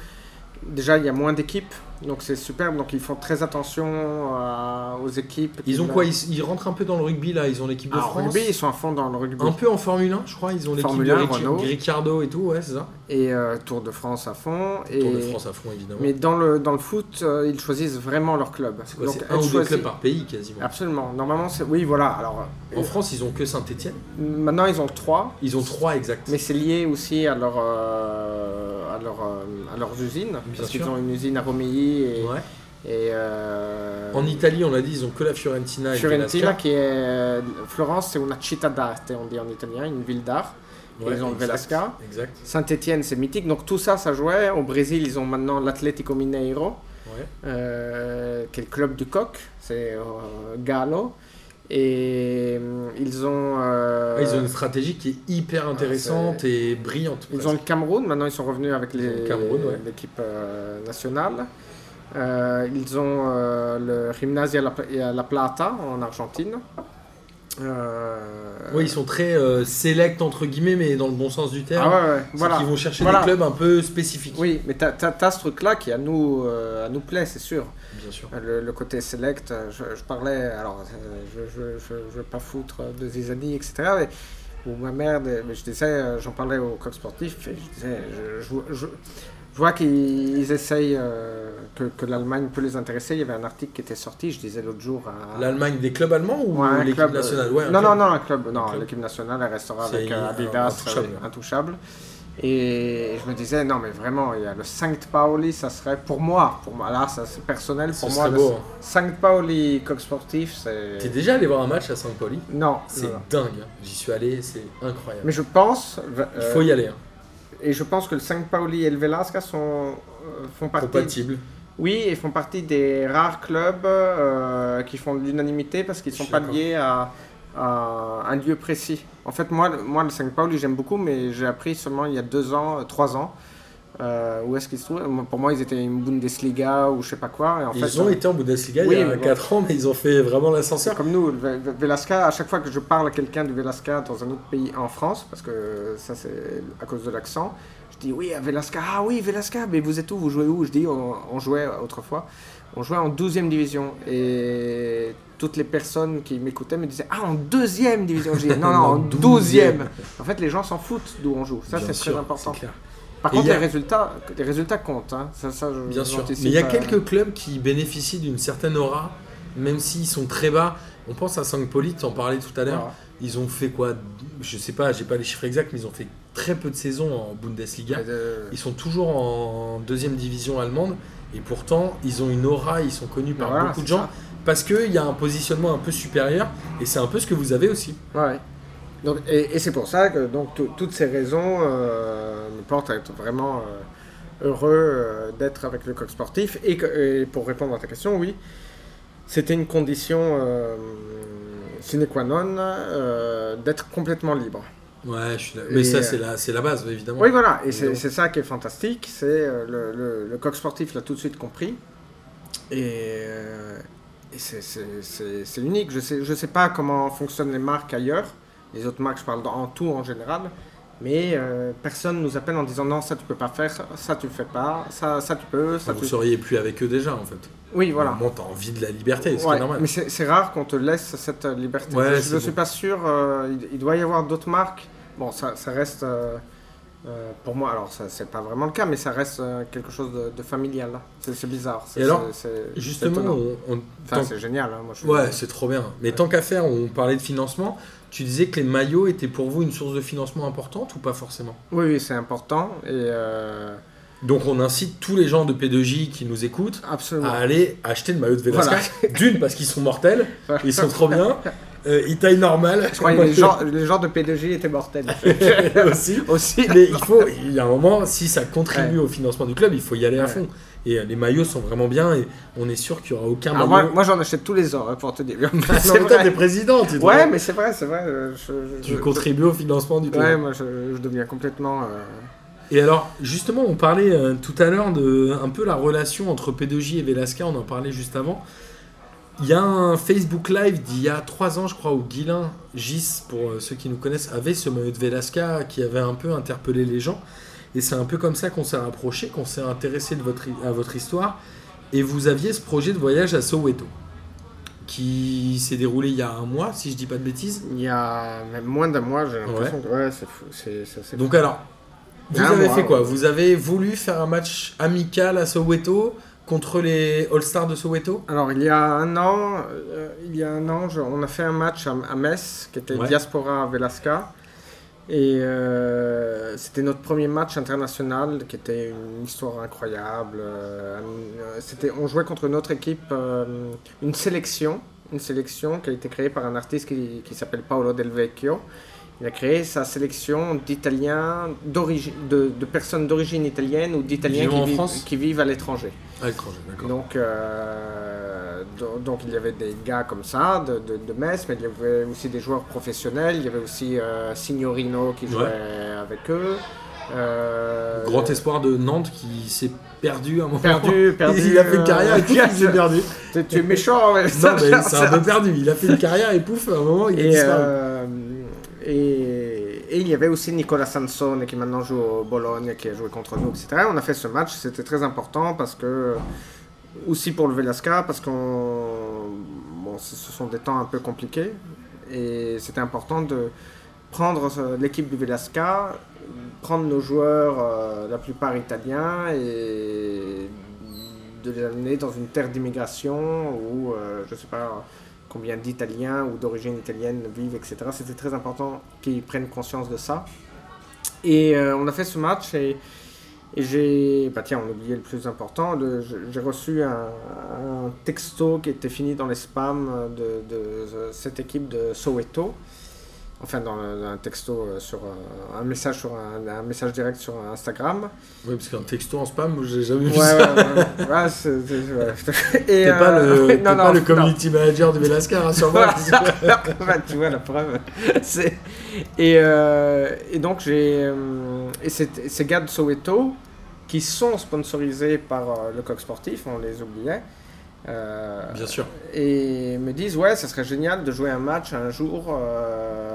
déjà il y a moins d'équipes donc c'est superbe donc ils font très attention à- aux équipes. Ils ont quoi ils, ils rentrent un peu dans le rugby là, ils ont l'équipe de Alors, France. rugby ils sont à fond dans le rugby Un peu en Formule 1, je crois, ils ont l'équipe de 1, Ric- Renault. Ricciardo et tout, ouais, c'est ça. et euh, Tour de France à fond. Et... Tour de France à fond, évidemment. Mais dans le, dans le foot euh, ils choisissent vraiment leur club. c'est quoi, Donc, c'est un ou deux clubs par pays quasiment. Absolument. Normalement c'est... Oui voilà. Alors En France, ils ont que Saint-Etienne. maintenant ils ont trois. Ils ont trois exact. Mais c'est lié aussi à, leur, euh, à, leur, euh, à leurs usines. parce qu'ils ont une usine à Romilly et, Ouais. et, euh, En Italie, on l'a dit, ils ont que la Fiorentina et Fiorentina qui est Florence, c'est una città d'arte, on dit en italien, une ville d'art. Ouais, ils ont Velasca. Exact. Saint-Étienne, c'est mythique. Donc tout ça, ça jouait. Au Brésil, ils ont maintenant l'Atlético Mineiro, Ouais. euh, qui est le club du coq, c'est euh, Galo. Et euh, ils ont. euh, ils ont une stratégie qui est hyper intéressante et brillante. Ils presque. ont le Cameroun, maintenant ils sont revenus avec les- ouais. l'équipe euh, nationale. Euh, ils ont euh, le Gimnasia La, et La Plata en Argentine. Euh, Oui, ils sont très euh, select entre guillemets, mais dans le bon sens du terme. Ah ouais, ouais, voilà. qu'ils vont chercher Voilà. des clubs un peu spécifiques. Oui, mais t'as as, ce truc-là qui à nous, euh, à nous plaît, c'est sûr. Bien sûr. Le, le côté select, euh, je, je parlais, alors euh, je je, je, je veux pas foutre de zizanie, etc. Mais, ou ma mère, mais je disais, j'en parlais au coq sportif, et je disais, je, je, vois qu'ils essayent, euh, que, que l'Allemagne peut les intéresser. Il y avait un article qui était sorti, je disais l'autre jour à. L'Allemagne des clubs allemands ou Ouais, l'équipe club, nationale? Euh, Ouais, un non, club. non, non, un club. Non, l'équipe nationale, elle restera C'est avec euh, un- Adidas, intouchable. euh, intouchable. Et je me disais, non, mais vraiment, il y a le Sankt Pauli, ça serait pour moi, pour moi, là, c'est personnel, Ce pour moi, beau. hein. Sankt Pauli coq sportif, c'est. T'es déjà allé voir un match à Non, C'est non, non. dingue. hein. J'y suis allé, c'est incroyable. Mais je pense, Il faut y aller. hein. Et je pense que le Sankt Pauli et le Velasca sont, euh, font partie. Compatible. Oui, ils font partie des rares clubs euh, qui font de l'unanimité parce qu'ils Je sont pas liés à, à un lieu précis. En fait, moi, le- moi le Saint Pauli, j'aime beaucoup, mais j'ai appris seulement il y a deux ans, euh, trois ans, euh, où est-ce qu'ils se trouvent. Pour moi, ils étaient une Bundesliga ou je sais pas quoi. Et en Ils fait, ont euh, été en Bundesliga oui, il y a mais bon. 4 ans, mais ils ont fait vraiment l'ascenseur. comme nous, Velasca, à chaque fois que je parle à quelqu'un du Velasca dans un autre pays en France, parce que ça c'est à cause de l'accent, je dis oui, à Velasca, ah oui, Velasca, mais vous êtes où, vous jouez où? Je dis on, on jouait autrefois, on jouait en 12e division, et toutes les personnes qui m'écoutaient me disaient ah en deuxième division, je dis non, non, [LAUGHS] en En 12e. En fait, les gens s'en foutent d'où on joue, ça c'est très important. c'est clair. Par Et contre, a- les, résultats, les résultats comptent, hein. ça, ça, je- Bien sûr. Mais il y a quelques clubs qui bénéficient d'une certaine aura, même s'ils sont très bas. On pense à Saint-Pauli, tu en parlais tout à l'heure. Ils ont fait quoi? Je sais pas, j'ai pas les chiffres exacts, mais ils ont fait très peu de saisons en Bundesliga. Euh, Ils sont toujours en deuxième division allemande et pourtant ils ont une aura, ils sont connus par Voilà, beaucoup de gens ça. parce qu'il y a un positionnement un peu supérieur et c'est un peu ce que vous avez aussi. Ouais. Donc, et et c'est pour ça que donc, tout- toutes ces raisons euh, me portent à être vraiment euh, heureux euh, d'être avec le coq sportif. Et, que- et pour répondre à ta question, oui, c'était une condition euh, sine qua non d'être complètement libre. Ouais, je suis Mais ça c'est la, base évidemment. Oui, voilà, et c'est ça qui est fantastique. C'est le, le- le coq sportif l'a tout de suite compris. Et, et c'est- unique. Je sais, je sais pas comment fonctionnent les marques ailleurs. Les autres marques, je parle en tout en général. Mais euh, personne nous appelle en disant non, ça tu peux pas faire, ça tu fais pas, ça, ça tu peux, ça vous tu... seriez plus avec eux déjà en fait. Oui, voilà. Moment, t'as envie de la liberté, ce qui Ouais, est normal. mais c'est c'est rare qu'on te laisse cette euh, liberté. Ouais, je c'est ne suis bon. pas sûr, euh, il, il doit y avoir d'autres marques. Bon, ça, ça reste, euh, pour moi, alors ça c'est pas vraiment le cas, mais ça reste quelque chose de, de familial. là. C'est c'est bizarre. C'est- Et alors, c'est- c'est- c'est Justement, on, on- Enfin, tant- c'est génial. hein, moi, je ouais, c'est trop bien. Mais tant qu'à faire, on parlait de financement. Tu disais que les maillots étaient pour vous une source de financement importante ou pas forcément? Oui, oui, c'est important. Et euh, Donc on incite tous les gens de P2J qui nous écoutent absolument. à aller acheter le maillot de Velasca. [LAUGHS] D'une, parce qu'ils sont mortels, ils sont trop bien. Euh, ils taillent normal. Je croyais que les [LAUGHS] gens, les gens de P2J étaient mortels. [LAUGHS] aussi. Aussi. Mais il faut, il y a un moment, si ça contribue au financement du club, il faut y aller à Ouais. fond. Et euh, les maillots sont vraiment bien et on est sûr qu'il n'y aura aucun Alors, maillot. moi, moi, j'en achète tous les ans, hein, pour te dire. [LAUGHS] c'est toi, t'es président, tu, Ouais, mais c'est vrai, c'est vrai. euh, je- je- tu je- contribues au financement du club. Ouais, moi je, deviens complètement. euh, Et alors, justement, on parlait euh, tout à l'heure de un peu la relation entre P2J et Velasca, on en parlait juste avant. Il y a un Facebook Live d'il y a trois ans, je crois, où Guilain Gis, pour ceux qui nous connaissent, avait ce maillot de Velasca qui avait un peu interpellé les gens. Et c'est un peu comme ça qu'on s'est rapproché, qu'on s'est intéressé de votre, hi- à votre histoire. Et vous aviez ce projet de voyage à Soweto, qui s'est déroulé il y a un mois, si je dis pas de bêtises. Il y a même moins d'un mois, j'ai l'impression que. Ouais, c'est fou. C'est, c'est, c'est Donc alors, vous avez mois, fait quoi? ouais. Vous avez voulu faire un match amical à Soweto contre les All-Stars de Soweto? Alors, il y a un an, euh, il y a un an je- on a fait un match à, à Metz, qui était Ouais. Diaspora Velasca. Et euh, c'était notre premier match international, qui était une histoire incroyable. Euh, c'était, on jouait contre une autre équipe, euh, une sélection, une sélection qui a été créée par un artiste qui, qui s'appelle Paolo Del Vecchio. Il a créé sa sélection d'Italiens, de, de personnes d'origine italienne ou d'Italiens qui, qui vivent à l'étranger. À l'étranger, d'accord. Donc, euh, do- donc il y avait des gars comme ça de, de, de Metz, mais il y avait aussi des joueurs professionnels. Il y avait aussi euh, Signorino qui jouait avec eux. Euh, Grand espoir de Nantes qui s'est perdu à un moment. Perdu, [LAUGHS] perdu. il a fait une euh, carrière et pouf, il s'est [LAUGHS] perdu. Tu, tu es méchant, mais Non, mais [LAUGHS] c'est un peu perdu. Il a fait une carrière et pouf, à un moment, il disparu. Euh, et, il y avait aussi Nicolas Sansone qui maintenant joue au Bologne, qui a joué contre nous, etc. On a fait ce match, c'était très important parce que, aussi pour le Velasca, parce qu'on, bon, ce sont des temps un peu compliqués et c'était important de prendre ce- l'équipe du Velasca, prendre nos joueurs, euh, la plupart italiens, et de les amener dans une terre d'immigration où, euh, je sais pas combien d'Italiens ou d'origine italienne vivent, etc. C'était très important qu'ils prennent conscience de ça. Et euh, on a fait ce match et, j'ai... Bah tiens, on oubliait le plus important. j'ai reçu un, texto qui était fini dans les spams de cette équipe de Soweto. Enfin, dans un texto euh, sur euh, un message sur un, un message direct sur Instagram. Oui, parce qu'un texto en spam, moi, j'ai jamais vu ouais, ça. ouais. Ouais, c'est- ouais. [LAUGHS] T'es pas euh, le, [LAUGHS] non, pas non. community manager de Velasca, rassure-moi. [LAUGHS] Bah, tu vois la preuve. Et, euh, et donc j'ai euh, et ces gars de Soweto qui sont sponsorisés par euh, le coq sportif, on les oubliait. euh, Bien sûr. Et me disent ouais, ça serait génial de jouer un match un jour, euh,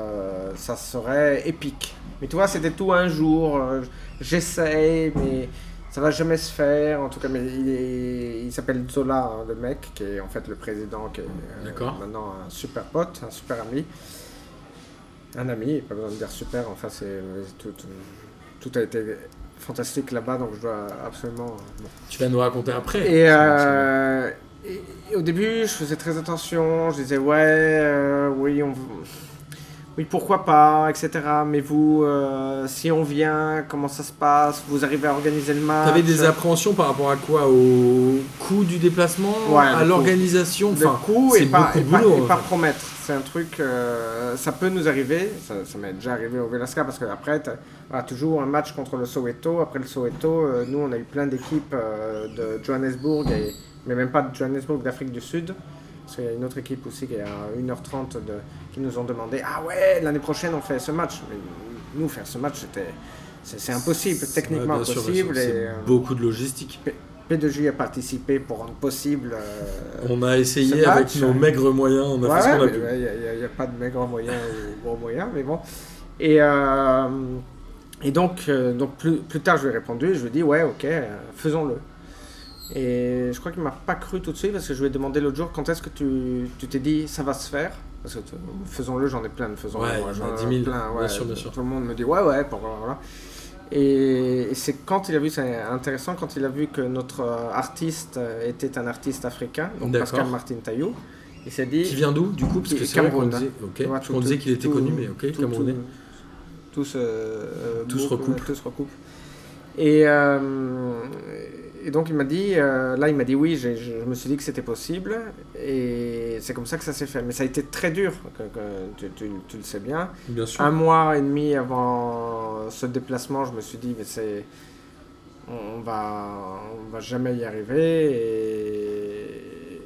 ça serait épique. Mais tu vois, c'était tout un jour. euh, J'essaye, mais ça va jamais se faire. En tout cas, mais il, s'appelle Zola, hein, le mec, qui est en fait le président, qui est euh, maintenant un super pote, un super ami. Un ami, pas besoin de dire super, enfin, c'est tout, tout, a été fantastique là-bas, donc je dois absolument. euh, bon. Tu vas nous raconter après. Et, C'est- euh, et- et au début, je faisais très attention. Je disais, ouais, euh, oui, on, oui, pourquoi pas, etc. Mais vous, euh, si on vient, comment ça se passe? Vous arrivez à organiser le match? T'avais des appréhensions par rapport à quoi? Au coût du déplacement? Ouais, À coût. l'organisation? Le Enfin, c'est et pas, et pas- boulot. et en pas promettre. C'est un truc, euh, ça peut nous arriver. Ça, ça m'est déjà arrivé au Velasca parce qu'après, tu as toujours un match contre le Soweto. Après le Soweto, euh, nous, on a eu plein d'équipes de Johannesburg, et, mais même pas de Johannesburg, d'Afrique du Sud. Parce qu'il y a une autre équipe aussi qui est à 1h30 de, qui nous ont demandé Ah ouais, l'année prochaine on fait ce match. Mais nous, faire ce match, c'était, c'est, impossible, techniquement Ouais, impossible. sûr, et, C'est euh, beaucoup de logistique. P2J a participé pour rendre possible. euh, On a essayé Ce avec nos maigres moyens, on a fait ce qu'on a pu. il n'y a, pas de maigre moyen ou gros moyen, mais bon. Et, euh, et donc, donc plus, plus tard, je lui ai répondu, je lui ai dit, ouais, ok, faisons-le. Et je crois qu'il m'a pas cru tout de suite parce que je lui ai demandé l'autre jour, quand est-ce que tu tu t'es dit, ça va se faire? Parce que euh, faisons-le, j'en ai plein de faisons-le. Ouais, moi, j'en ai 10 000, plein, bien sûr, bien sûr. Tout le monde me dit, ouais, ouais, pour, voilà. Et, et c'est quand il a vu, c'est intéressant, quand il a vu que notre euh, artiste euh, était un artiste africain, donc D'accord. Pascal Martin Taillou, il s'est dit. Qui vient d'où du coup? Parce que c'est vrai qu'on Cameroun, disait, parce tout- qu'on disait qu'il était tout- connu, mais ok, tout- camerounais. Tout, se, euh, Tout se recoupe. Tout se recoupe. Et, euh, et donc il m'a dit, euh, là il m'a dit oui, je, me suis dit que c'était possible. Et c'est comme ça que ça s'est fait. Mais ça a été très dur, que- que tu, tu- tu le sais bien. Bien sûr. Un mois et demi avant ce déplacement, je me suis dit, mais c'est. On va, on va jamais y arriver. Et,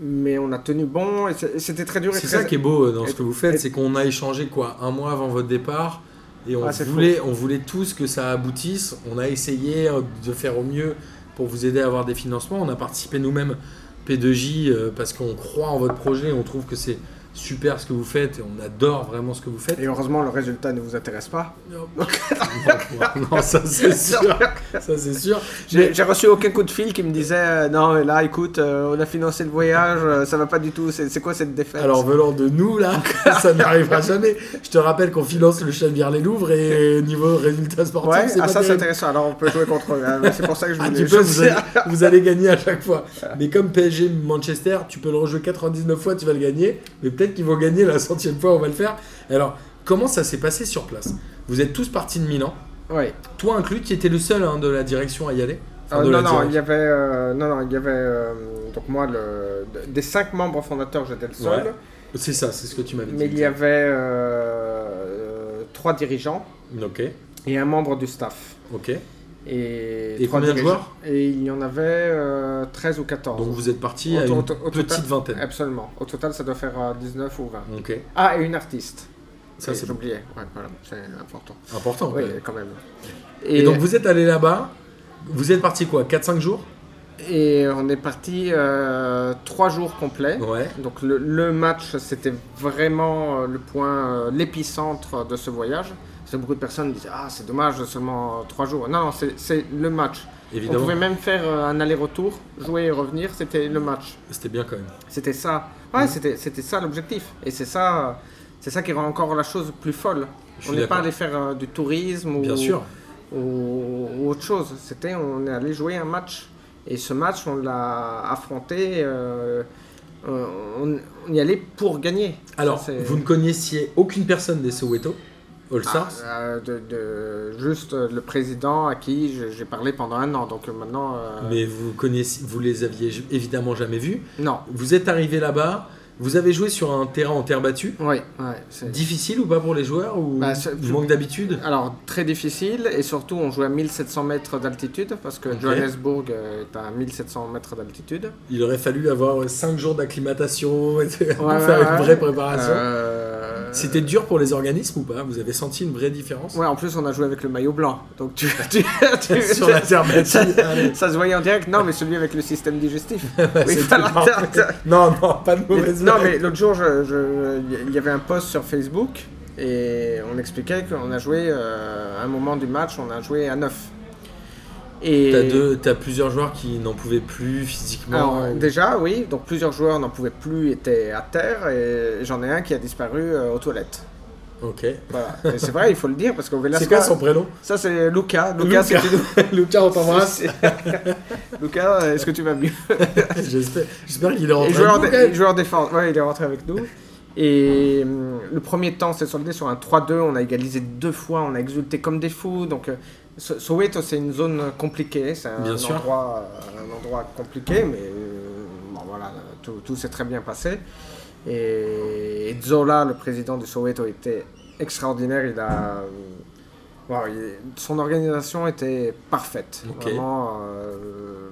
mais on a tenu bon et c'était très dur. C'est ça qui est beau euh, dans ce que vous faites, c'est qu'on a échangé quoi un mois avant votre départ et on Ah, voulait, on voulait tous que ça aboutisse. On a essayé euh, de faire au mieux pour vous aider à avoir des financements. On a participé nous-mêmes P2J euh, parce qu'on croit en votre projet, on trouve que c'est super ce que vous faites et on adore vraiment ce que vous faites. Et heureusement, le résultat ne vous intéresse pas. non, [LAUGHS] [LAUGHS] non, ça c'est sûr, ça c'est sûr. J'ai reçu aucun coup de fil qui me disait euh, non, là, écoute, euh, on a financé le voyage, euh, ça va pas du tout. C'est quoi cette défaite? Alors venant de nous là, [LAUGHS] ça n'arrivera jamais. Je te rappelle qu'on finance le Chavire les Louvres et niveau résultats sportifs, ouais, c'est ah, pas ça c'est intéressant. Alors on peut jouer contre eux. hein, c'est pour ça que je Ah, voulais. tu peux, je vous, allez, vous allez gagner à chaque fois. Mais comme PSG Manchester, tu peux le rejouer 99 fois, tu vas le gagner. Mais peut-être qu'ils vont gagner la centième fois, on va le faire. Alors, comment ça s'est passé sur place? Vous êtes tous partis de Milan, Ouais. toi inclus, qui étais le seul hein, de la direction à y aller? Enfin, Euh, de non, non, il y avait, euh, non, non, il y avait euh, donc moi le, des cinq membres fondateurs, j'étais le seul, Ouais. C'est ça, c'est ce que tu m'avais dit. mais il y avait euh, euh, trois dirigeants Ok, et un membre du staff. ok. Et, combien de joueurs? Et il y en avait euh, 13 ou 14. Donc vous êtes partis Au- à une au- petite total- vingtaine. Absolument. Au total, ça doit faire euh, 19 ou 20. Ok, Ah, et une artiste. ça c'est. Ouais, voilà, c'est important. important. Oui, quand même. Et, donc vous êtes allé là-bas, vous êtes parti quoi 4-5 jours? Et on est parti euh, trois jours complets. Ouais. Donc le, le match, c'était vraiment euh, le point, euh, l'épicentre de ce voyage. Beaucoup de personnes disent Ah, c'est dommage, seulement trois jours. Non, non, c'est- le match. On Évidemment, pouvait même faire euh, un aller-retour, jouer et revenir, c'était le match. c'était bien quand même. C'était ça. Ouais, Mhm. c'était, ça l'objectif. Et c'est ça, c'est ça qui rend encore la chose plus folle. Je On n'est pas allé faire euh, du tourisme ou, Bien sûr. ou- ou autre chose. C'était, on est allé jouer un match. Et ce match, on l'a affronté. euh, on, on y allait pour gagner. Alors, Ça, vous ne connaissiez aucune personne des Soweto All Ah, euh, de, de- juste euh, le président à qui j'ai parlé pendant un an. Donc euh, maintenant, Mais vous les aviez évidemment jamais vus. non. Vous êtes arrivé là-bas, vous avez joué sur un terrain en terre battue. Oui, ouais, Difficile ou pas pour les joueurs ou Bah, manque d'habitude? Alors, très difficile, et surtout, on joue à 1700 mètres d'altitude, parce que. Johannesburg est à 1700 mètres d'altitude. Il aurait fallu avoir 5 jours d'acclimatation pour Ouais, faire ouais, une vraie préparation. Euh, C'était dur pour les organismes ou pas Vous avez senti une vraie différence Ouais, en plus, on a joué avec le maillot blanc, donc tu... [LAUGHS] tu- tu- Sur la terre ça, se voyait en direct, non, mais celui avec le système digestif. [LAUGHS] Oui. Non, non, pas de mauvaise non, mais l'autre jour, il y avait un post sur Facebook, et on expliquait qu'on a joué, euh, à un moment du match, on a joué à 9. Et... T'as deux- t'as plusieurs joueurs qui n'en pouvaient plus physiquement. Alors, déjà, oui, donc plusieurs joueurs n'en pouvaient plus, étaient à terre, et j'en ai un qui a disparu euh, aux toilettes. Ok. Voilà. Et c'est vrai, il faut le dire, parce qu'au [LAUGHS] Velasca, C'est quoi son prénom? Ça c'est Luca. Luca, Luca. c'est [LAUGHS] Lucas, on t'embrasse. [LAUGHS] Luca, est-ce que tu vas mieux? J'espère j'espère qu'il est Et rentré. joueur, avec nous, joueur défense, ouais, il est rentré avec nous. Et hum, le premier temps s'est soldé sur un 3-2, on a égalisé deux fois, on a exulté comme des fous. Donc, euh, Soweto, c'est une zone compliquée, c'est un, endroit, euh, un endroit compliqué, mais euh, bon, voilà, tout, tout s'est très bien passé. Et, et Zola, le président du Soweto, était extraordinaire. Il a, euh, il- son organisation était parfaite, vraiment euh,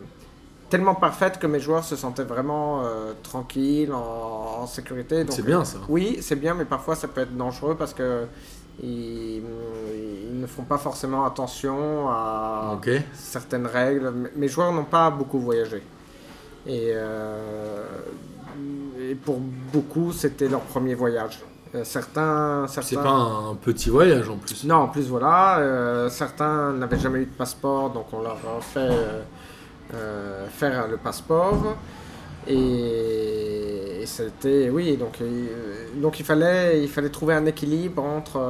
tellement parfaite que mes joueurs se sentaient vraiment euh, tranquilles, en, en sécurité. C'est bien ça. oui, c'est bien, mais parfois ça peut être dangereux parce que ils, ils ne font pas forcément attention à certaines règles. Mes joueurs n'ont pas beaucoup voyagé. Et, euh, et pour beaucoup, c'était leur premier voyage. Euh, certains, C'est certains... pas un petit voyage en plus. Non, en plus, voilà, euh, certains n'avaient jamais eu de passeport, donc on leur a fait euh, faire le passeport. Et, et c'était, oui, donc, donc il, fallait, il fallait trouver un équilibre entre,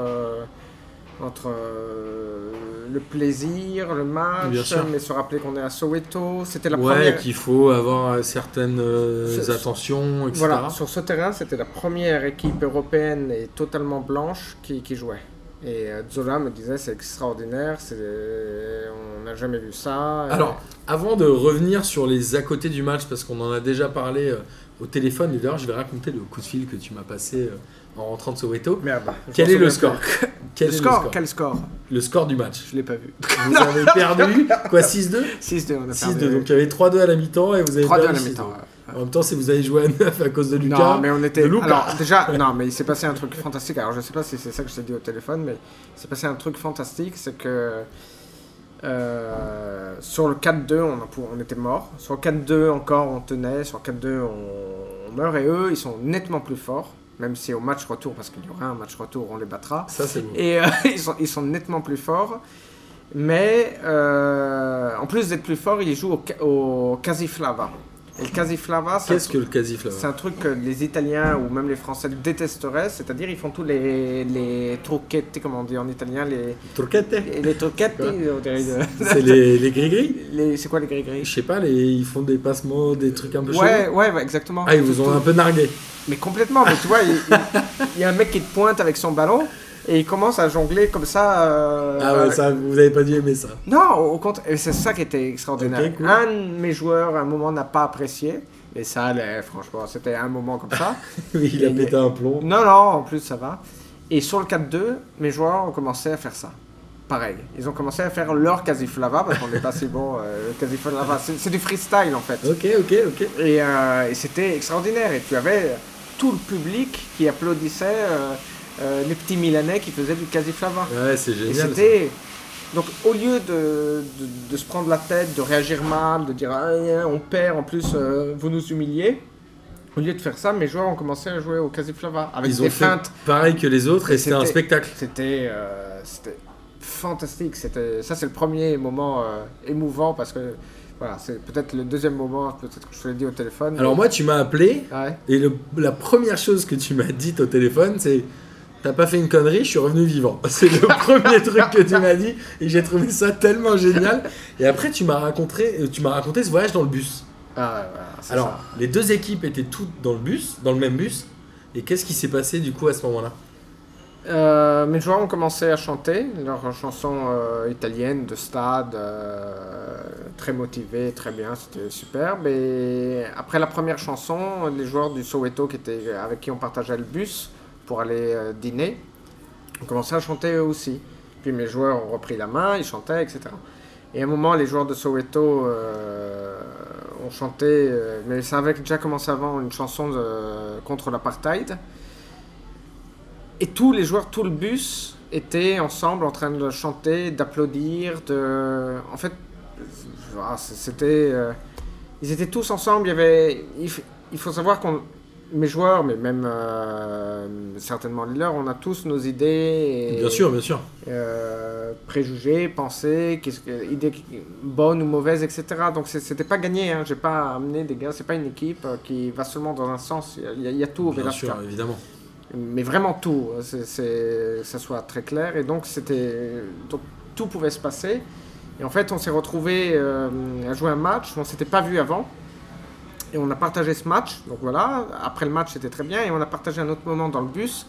entre euh, le plaisir, le match, mais se rappeler qu'on est à Soweto. C'était la Ouais, première. qu'il faut avoir euh, certaines euh, Ce- attentions, etc. Voilà, sur ce terrain, c'était la première équipe européenne et totalement blanche qui, qui jouait. Et euh, Zola me disait c'est extraordinaire, c'est, on n'a jamais vu ça. Alors, avant de revenir sur les à côté du match, parce qu'on en a déjà parlé au téléphone, et d'ailleurs, je vais raconter le coup de fil que tu m'as passé en rentrant de Soweto. merde. Quel [LAUGHS] est le score. Quel le est score, le score Quel score Le score du match. Je l'ai pas vu. Vous [LAUGHS] avez perdu, quoi, 6-2 6-2, on a 6-2, perdu. donc il y avait 3-2 à la mi-temps et vous avez 3-2 à perdu la 6-2. mi-temps. ouais. En même temps, si vous avez joué à 9 à cause de Lucas, Non, mais on était. Alors, déjà, non, mais il s'est passé un truc fantastique. Alors, je sais pas si c'est ça que je t'ai dit au téléphone, mais il s'est passé un truc fantastique. C'est que. euh, sur le 4-2, on, a pou- on était mort. Sur le 4-2, encore, on tenait. Sur le 4-2, on, on meurt. Et eux, ils sont nettement plus forts. Même si au match retour, parce qu'il y aura un match retour, on les battra. ça c'est bon. Et euh, [LAUGHS] ils, sont, ils sont nettement plus forts. Mais euh, en plus d'être plus forts, ils jouent au, au Casiflava. Et le Casiflava, c'est un Qu'est-ce que le casif là c'est un truc que les Italiens ou même les Français détesteraient, c'est-à-dire ils font tous les, les trucchetti, comme on dit en italien, les, Turquette les, trucchetti, [LAUGHS] C'est les, les gris-gris [LAUGHS] les- c'est quoi les gris-gris? Je sais pas, les, ils font des passements, des trucs un peu Ouais, chelous. ouais, ouais, exactement. Ah, ils vous ont un peu nargué. Mais complètement, mais tu vois, il, il- [LAUGHS] il y a un mec qui te pointe avec son ballon et il commence à jongler comme ça. euh, Ah ouais, ça, vous avez pas dû aimer ça. Non, au contraire, c'est ça qui était extraordinaire. Cool. Un de mes joueurs, à un moment, n'a pas apprécié, mais ça allait, franchement, c'était un moment comme ça. [LAUGHS] Oui, il a pété un plomb. Non, non, en plus ça va. Et sur le 4-2, mes joueurs ont commencé à faire ça. Pareil, ils ont commencé à faire leur casiflava parce qu'on n'est pas si bon. euh, casiflava, c'est c'est du freestyle en fait. Ok, ok, ok. Et, euh, et c'était extraordinaire. Et tu avais tout le public qui applaudissait euh, euh, les petits Milanais qui faisaient du casiflava. Ouais, c'est génial. c'était. Donc, au lieu de, de, de se prendre la tête, de réagir mal, de dire ah, on perd, en plus euh, vous nous humiliez, au lieu de faire ça, mes joueurs ont commencé à jouer au Casiflava avec Ils des ont fait feintes. pareil que les autres et Et c'était un spectacle. C'était euh, c'était fantastique. C'était ça, c'est le premier moment euh, émouvant parce que voilà, c'est peut-être le deuxième moment, peut-être que je te l'ai dit au téléphone. Alors moi, tu m'as appelé Ouais. et le- la première chose que tu m'as dit au téléphone, c'est T'as pas fait une connerie, je suis revenu vivant. [LAUGHS] C'est le premier [LAUGHS] truc que tu m'as dit et j'ai trouvé ça tellement génial. Et après, tu m'as raconté, euh, tu m'as raconté ce voyage dans le bus. Ah, ouais, Alors, ça. les deux équipes étaient toutes dans le bus, dans le même bus. Et qu'est-ce qui s'est passé du coup à ce moment-là? Euh, mes joueurs ont commencé à chanter leurs chansons euh, italiennes de stade, euh, très motivés, très bien, c'était superbe. Et après la première chanson, les joueurs du Soweto qui étaient, avec qui on partageait le bus pour aller euh, dîner ont commencé à chanter eux aussi. Puis mes joueurs ont repris la main, ils chantaient, etc. Et à un moment, les joueurs de Soweto euh, ont chanté, euh, mais ça avait déjà commencé avant, une chanson de- contre l'apartheid. Et tous les joueurs, tout le bus étaient ensemble en train de chanter, d'applaudir, de... En fait, ah, c'était... Ils étaient tous ensemble, il y avait... Il faut savoir qu'on... Mes joueurs, mais même euh, certainement les leurs, on a tous nos idées et Bien sûr, bien sûr. euh, préjugés, pensées, que, idées bonnes ou mauvaises, etc. Donc c'était pas gagné, hein. j'ai pas amené des gars, c'est pas une équipe euh, qui va seulement dans un sens, il y a, il y a tout au Bien sûr, évidemment. mais vraiment tout, c'est, c'est- ça soit très clair. Et donc, c'était, tout pouvait se passer. Et en fait, on s'est retrouvé à jouer un match, on s'était pas vu avant. Et on a partagé ce match. Donc voilà, après le match, c'était très bien. Et on a partagé un autre moment dans le bus.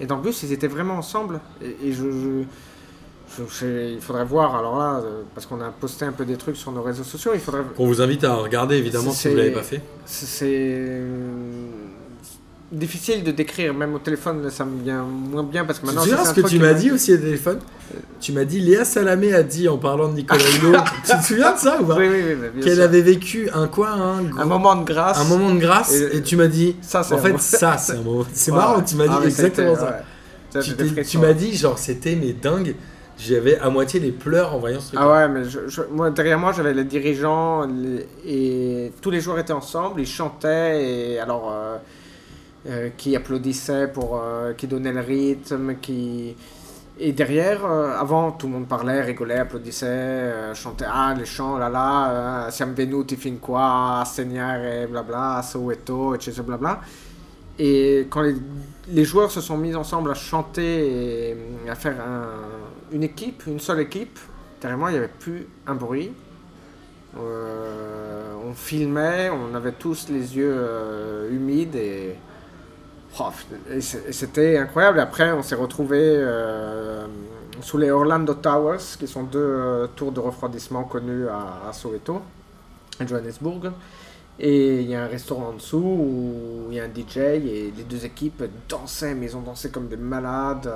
Et dans le bus, ils étaient vraiment ensemble. Et, et je, je- je- il faudrait voir, alors là, euh, parce qu'on a posté un peu des trucs sur nos réseaux sociaux, il faudrait, Qu'on vous invite à regarder évidemment si vous l'avez pas fait. c'est c'est difficile de décrire, même au téléphone ça me vient moins bien parce que Tu te maintenant souviens c'est ce que tu m'as m'a- dit aussi au téléphone Tu m'as dit Léa Salamé a dit en parlant de Nicolas Hulot. [LAUGHS] tu te souviens de ça ou pas Oui, oui, oui, Qu'elle avait vécu un quoi un, gros- un moment de grâce. un moment de grâce Et- et, tu m'as dit Ça, c'est en fait moment- ça c'est un moment [LAUGHS] c'est Ouais. marrant tu m'as dit Ah, exactement ça ouais. Tu, tu m'as dit genre c'était mais dingue j'avais à moitié les pleurs en voyant ce truc. Ah ouais, mais je- je- moi, derrière moi, j'avais les dirigeants les- et tous les joueurs étaient ensemble, ils chantaient et alors euh, euh, qui applaudissaient pour, euh, qui donnaient le rythme, qui et derrière, euh, avant, tout le monde parlait, rigolait, applaudissait, chantait ah les chants, là là, siamo venuti fin qua segnare blabla, Soweto, etc. blabla. Et quand les, joueurs se sont mis ensemble à chanter et à faire un- une équipe, une seule équipe, moi, il n'y avait plus un bruit. On filmait, on avait tous les yeux humides et, Oh, et c'est- et c'était incroyable. Après, on s'est retrouvés euh, sous les Orlando Towers, qui sont deux euh, tours de refroidissement connus à, à Soweto, à Johannesburg. Et il y a un restaurant en dessous où il y a un DJ et les deux équipes dansaient, mais ils ont dansé comme des malades.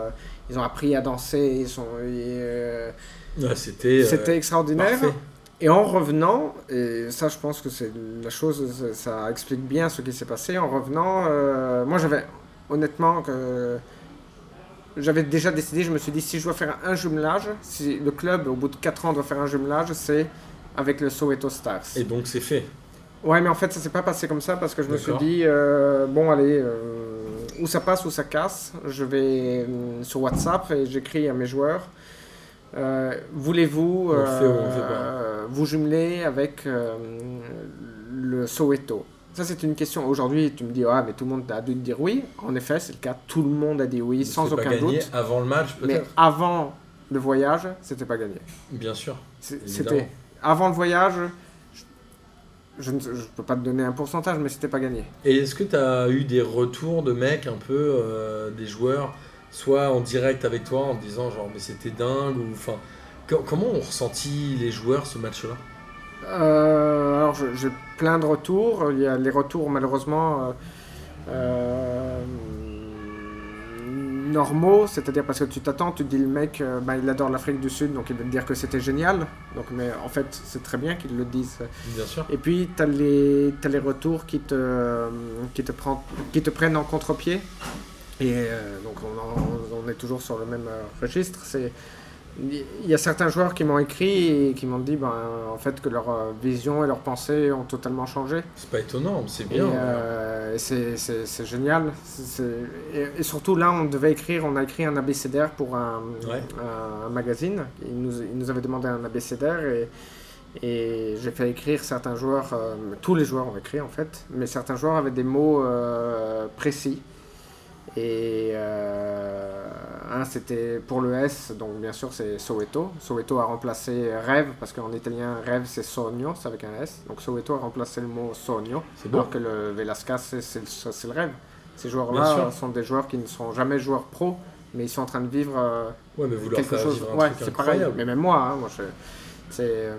Ils ont appris à danser. Ils sont, euh, Ouais, c'était. c'était extraordinaire. parfait. Et en revenant, et ça je pense que c'est la chose, ça, explique bien ce qui s'est passé. En revenant, euh, moi j'avais honnêtement que j'avais déjà décidé, je me suis dit si je dois faire un jumelage, si le club au bout de 4 ans doit faire un jumelage, c'est avec le Soweto Stars. Et donc c'est fait. Ouais, mais en fait ça s'est pas passé comme ça parce que je me suis dit euh, bon allez, euh, ou ça passe ou ça casse. Je vais sur WhatsApp et j'écris à mes joueurs. Voulez-vous Vous jumeler avec euh, le Soweto Ça, c'est une question. Aujourd'hui, tu me dis, ah, mais tout le monde a dû te dire oui. En effet, c'est le cas. Tout le monde a dit oui, sans pas aucun gagné doute. Avant le match, Mais peut-être. avant le voyage, c'était pas gagné. Bien sûr. C'était avant le voyage. Je, ne je peux pas te donner un pourcentage, mais c'était pas gagné. Et est-ce que tu as eu des retours de mecs un peu, euh, des joueurs, soit en direct avec toi en te disant genre mais c'était dingue ou enfin comment ont ressenti les joueurs ce match-là? Euh, alors, j'ai plein de retours. Il y a les retours, malheureusement, euh, euh, normaux, c'est-à-dire parce que tu t'attends, tu te dis le mec, bah, il adore l'Afrique du Sud, donc il va te dire que c'était génial. Donc, mais en fait, c'est très bien qu'ils le disent. Bien sûr. Et puis, tu as les, retours qui te, qui, te prend, qui te prennent en contre-pied. Et euh, donc, on, en- on est toujours sur le même registre. C'est, il y a certains joueurs qui m'ont écrit et qui m'ont dit ben, en fait, que leur euh, vision et leurs pensées ont totalement changé. C'est pas étonnant, c'est bien. euh, c'est, génial. Et, et surtout, là, on devait écrire, on a écrit un abécédaire pour un, Ouais. un- un magazine. Il nous, il nous avait demandé un abécédaire et, et j'ai fait écrire certains joueurs, euh, tous les joueurs ont écrit en fait, mais certains joueurs avaient des mots euh, précis. Et euh, un c'était pour le S, donc bien sûr c'est Soweto. Soweto a remplacé rêve, parce qu'en italien rêve c'est sogno, c'est avec un S. Donc Soweto a remplacé le mot sogno. C'est. Alors que le Velasquez, c'est- c'est le, c'est le rêve. Ces joueurs-là sont des joueurs qui ne sont jamais joueurs pro, mais ils sont en train de vivre euh, Ouais, mais vous leur quelque chose. vivre un Ouais, truc c'est pareil. Mais même moi, hein, moi je- c'est euh,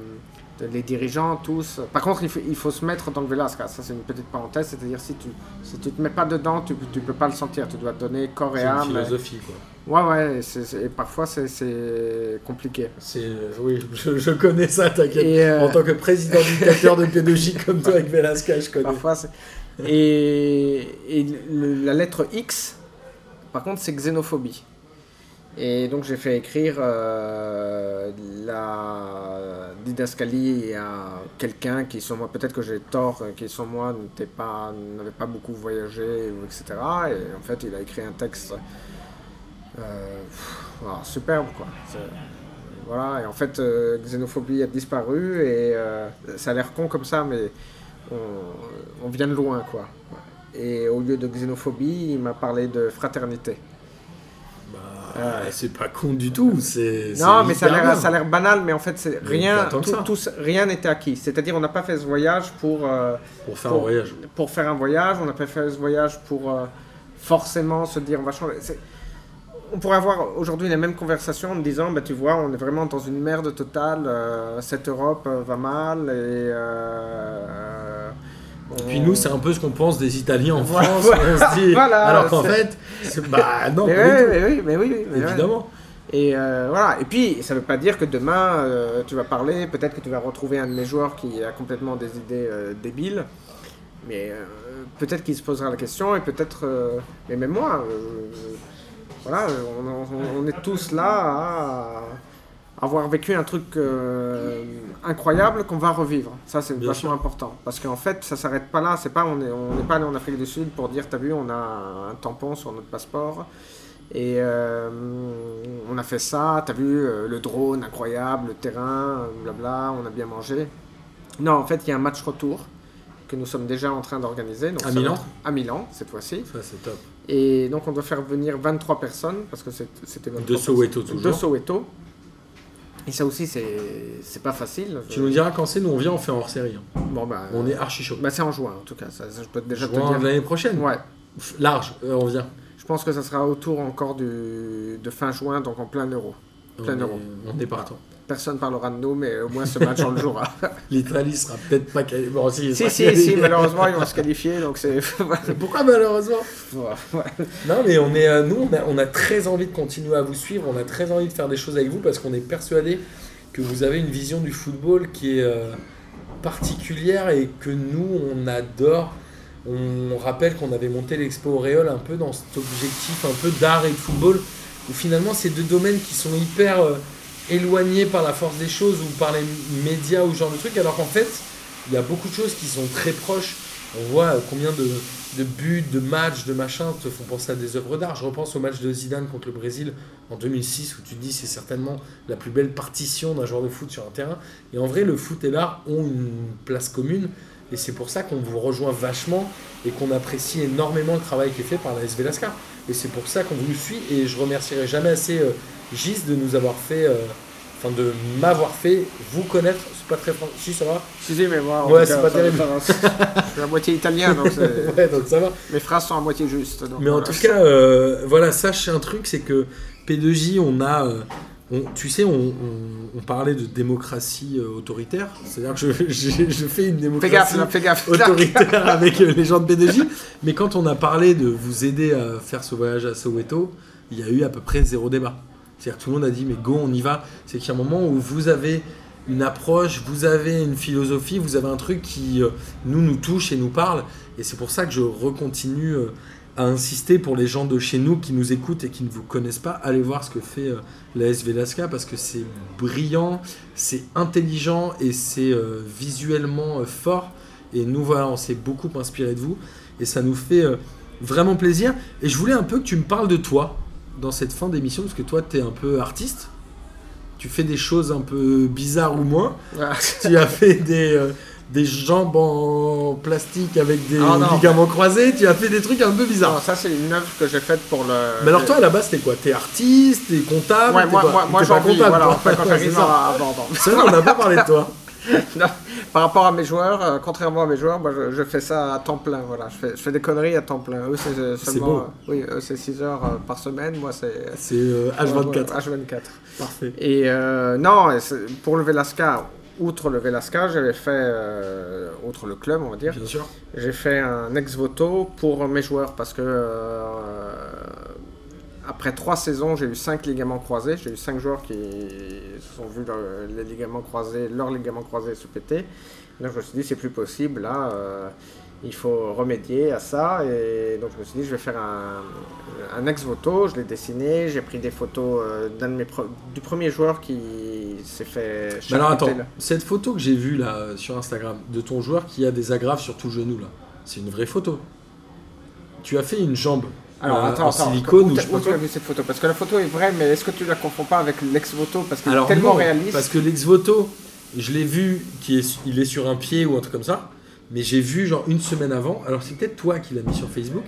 les dirigeants tous. Par contre, il faut, il faut se mettre dans le Velasquez. Ça, c'est une petite parenthèse. C'est-à-dire, si tu si tu te mets pas dedans, tu tu peux pas le sentir. Tu dois te donner corps et C'est une âme. philosophie quoi. Ouais, ouais. et parfois, c'est- compliqué. C'est oui, [LAUGHS] je, je connais ça, t'inquiète. Euh, En tant que président dictateur de pédagogie [LAUGHS] comme toi avec Velasquez, je connais. Parfois, et, et le- la lettre X, par contre, c'est xénophobie. Et donc, j'ai fait écrire euh, la didascalie à quelqu'un qui, sur moi, peut-être que j'ai tort, euh, qui, sur moi, n'était pas, n'avait pas beaucoup voyagé, etc. Et en fait, il a écrit un texte euh, superbe, quoi. Voilà, et en fait, euh, xénophobie a disparu, et ça a l'air con comme ça, mais on, on vient de loin, quoi. Et au lieu de xénophobie, il m'a parlé de fraternité. Bah, c'est pas con du tout. C'est Non, mais ça a l'air- banal, mais en fait, c'est rien, tout- tout- rien n'était acquis. C'est-à-dire, on n'a pas fait ce voyage pour, euh, pour faire pour- un voyage. pour faire un voyage, on n'a pas fait ce voyage pour euh, forcément se dire on va changer. On pourrait avoir aujourd'hui la même conversation en me disant bah, tu vois, on est vraiment dans une merde totale, euh, cette Europe va mal et. Et puis nous, c'est un peu ce qu'on pense des Italiens en France. voilà. On se dit, [LAUGHS] Voilà, alors qu'en fait, bah non, Mais oui, mais oui, mais oui, oui, mais ouais. évidemment. Et euh, voilà. Et puis, ça ne veut pas dire que demain, euh, tu vas parler, peut-être que tu vas retrouver un de mes joueurs qui a complètement des idées euh, débiles. Mais peut-être qu'il se posera la question et peut-être. mais même moi, voilà, on, on- on est tous là à avoir vécu un truc euh, incroyable qu'on va revivre. Ça, c'est vachement sûr. important. Parce qu'en fait, ça s'arrête pas là. C'est pas, on n'est on n'est pas allé en Afrique du Sud pour dire, t'as vu, on a un tampon sur notre passeport. Et euh, on a fait ça, t'as vu, euh, le drone incroyable, le terrain, blabla, on a bien mangé. Non, en fait, il y a un match retour que nous sommes déjà en train d'organiser. À va Milan À Milan, cette fois-ci. Ça, c'est top. Et donc, on doit faire venir 23 personnes, parce que c'était 23 De Soweto, personnes. toujours. De Soweto. Et ça aussi, c'est pas facile. Tu nous diras quand c'est, nous on vient, on fait en hors série. hein. Bon, bah, On est archi chaud. bah, c'est en juin, en tout cas. Ça, ça, je peux déjà te Juin dire. de l'année prochaine. Ouais. Large, euh, on vient. Je pense que ça sera autour encore du, de fin juin, donc en plein euro. On Plein est, euro. on est partant. Personne parlera de nous, mais au moins ce match, on le jouera. [LAUGHS] L'Italie sera peut-être pas qualifiée. Bon, si, si, si, si, malheureusement, ils vont se qualifier, donc c'est. [LAUGHS] Pourquoi malheureusement? Non, mais on est, euh, nous, on a, on a très envie de continuer à vous suivre. On a très envie de faire des choses avec vous parce qu'on est persuadé que vous avez une vision du football qui est euh, particulière et que nous, on adore. On rappelle qu'on avait monté l'Expo Auréole un peu dans cet objectif un peu d'art et de football où finalement, c'est deux domaines qui sont hyper euh, éloignés par la force des choses ou par les médias ou ce genre de trucs, alors qu'en fait, il y a beaucoup de choses qui sont très proches. On voit euh, combien de, de buts, de matchs, de machins te font penser à des œuvres d'art. Je repense au match de Zidane contre le Brésil en 2006 où tu te dis c'est certainement la plus belle partition d'un joueur de foot sur un terrain. Et en vrai, le foot et l'art ont une place commune et c'est pour ça qu'on vous rejoint vachement et qu'on apprécie énormément le travail qui est fait par la SV Lascar. Et c'est pour ça qu'on vous suit et je remercierai jamais assez euh, Gis de nous avoir fait, euh, enfin de m'avoir fait vous connaître. C'est pas très français, si ça va? Si, si, mais moi, en Ouais, c'est pas ça- terrible. ça va. Je suis à moitié italien, donc [LAUGHS] Ouais, donc ça va. mes phrases sont à moitié justes. donc Mais en tout cas, euh, voilà, sache un truc, c'est que P2J, on a, euh, on- tu sais, on, on- on parlait de démocratie euh, autoritaire. C'est-à-dire que je, [LAUGHS] je- je fais une Fais démocratie gaffe, là, fais gaffe. autoritaire [LAUGHS] avec euh, les gens de P2J. Mais quand on a parlé de vous aider à faire ce voyage à Soweto, il y a eu à peu près zéro débat. C'est-à-dire que tout le monde a dit, mais go, on y va. C'est qu'il y a un moment où vous avez une approche, vous avez une philosophie, vous avez un truc qui euh, nous nous touche et nous parle. Et c'est pour ça que je recontinue euh, à insister pour les gens de chez nous qui nous écoutent et qui ne vous connaissent pas, allez voir ce que fait euh, la SV parce que c'est brillant, c'est intelligent et c'est visuellement fort. Et nous, voilà, on s'est beaucoup inspiré de vous et ça nous fait vraiment plaisir. Et je voulais un peu que tu me parles de toi dans cette fin d'émission parce que toi, tu es un peu artiste. Tu fais des choses un peu bizarres ou moins. Voilà. [LAUGHS] tu as fait des, euh, des jambes en plastique avec des Ah, non. ligaments croisés. Tu as fait des trucs un peu bizarres. Non, ça, c'est une œuvre que j'ai faite pour le. Mais alors toi à la base t'es quoi? T'es artiste, t'es comptable Ouais, moi, moi, moi T'es pas j'en vis, comptable, voilà, toi. en fait, quand [LAUGHS] C'est j'arrive ça. on n'a pas parlé de toi. [LAUGHS] Non, par rapport à mes joueurs, euh, contrairement à mes joueurs, moi, je, je fais ça à temps plein. Voilà. Je, fais, je fais des conneries à temps plein. Eux, c'est euh, seulement. euh, oui, c'est 6 heures par semaine. Moi, c'est. C'est euh, H24. Ouais, H24. Parfait. Et non, et pour le Velasca, outre le Velasca, j'avais fait, outre le club, on va dire, Bien sûr. j'ai fait un ex-voto pour mes joueurs parce que après trois saisons, j'ai eu cinq ligaments croisés. J'ai eu cinq joueurs qui se sont vus le- les ligaments croisés, leurs ligaments croisés se péter. Donc je me suis dit, c'est plus possible, là, euh, il faut remédier à ça. Et donc je me suis dit, je vais faire un, un ex-voto. Je l'ai dessiné, j'ai pris des photos euh, d'un de mes du premier joueur qui s'est fait. Mais alors attends, cette photo que j'ai vue là sur Instagram de ton joueur qui a des agrafes sur tout le genou là, c'est une vraie photo. Tu as fait une jambe Alors euh, attends, en attends, silicone où ou je où tu as vu cette photo Parce que la photo est vraie, mais est-ce que tu la confonds pas avec l'ex-voto? Parce qu'elle est tellement non, réaliste. parce que l'ex-voto, je l'ai vu, qui est, il est sur un pied ou un truc comme ça, mais j'ai vu genre une semaine avant, alors c'est peut-être toi qui l'as mis sur Facebook,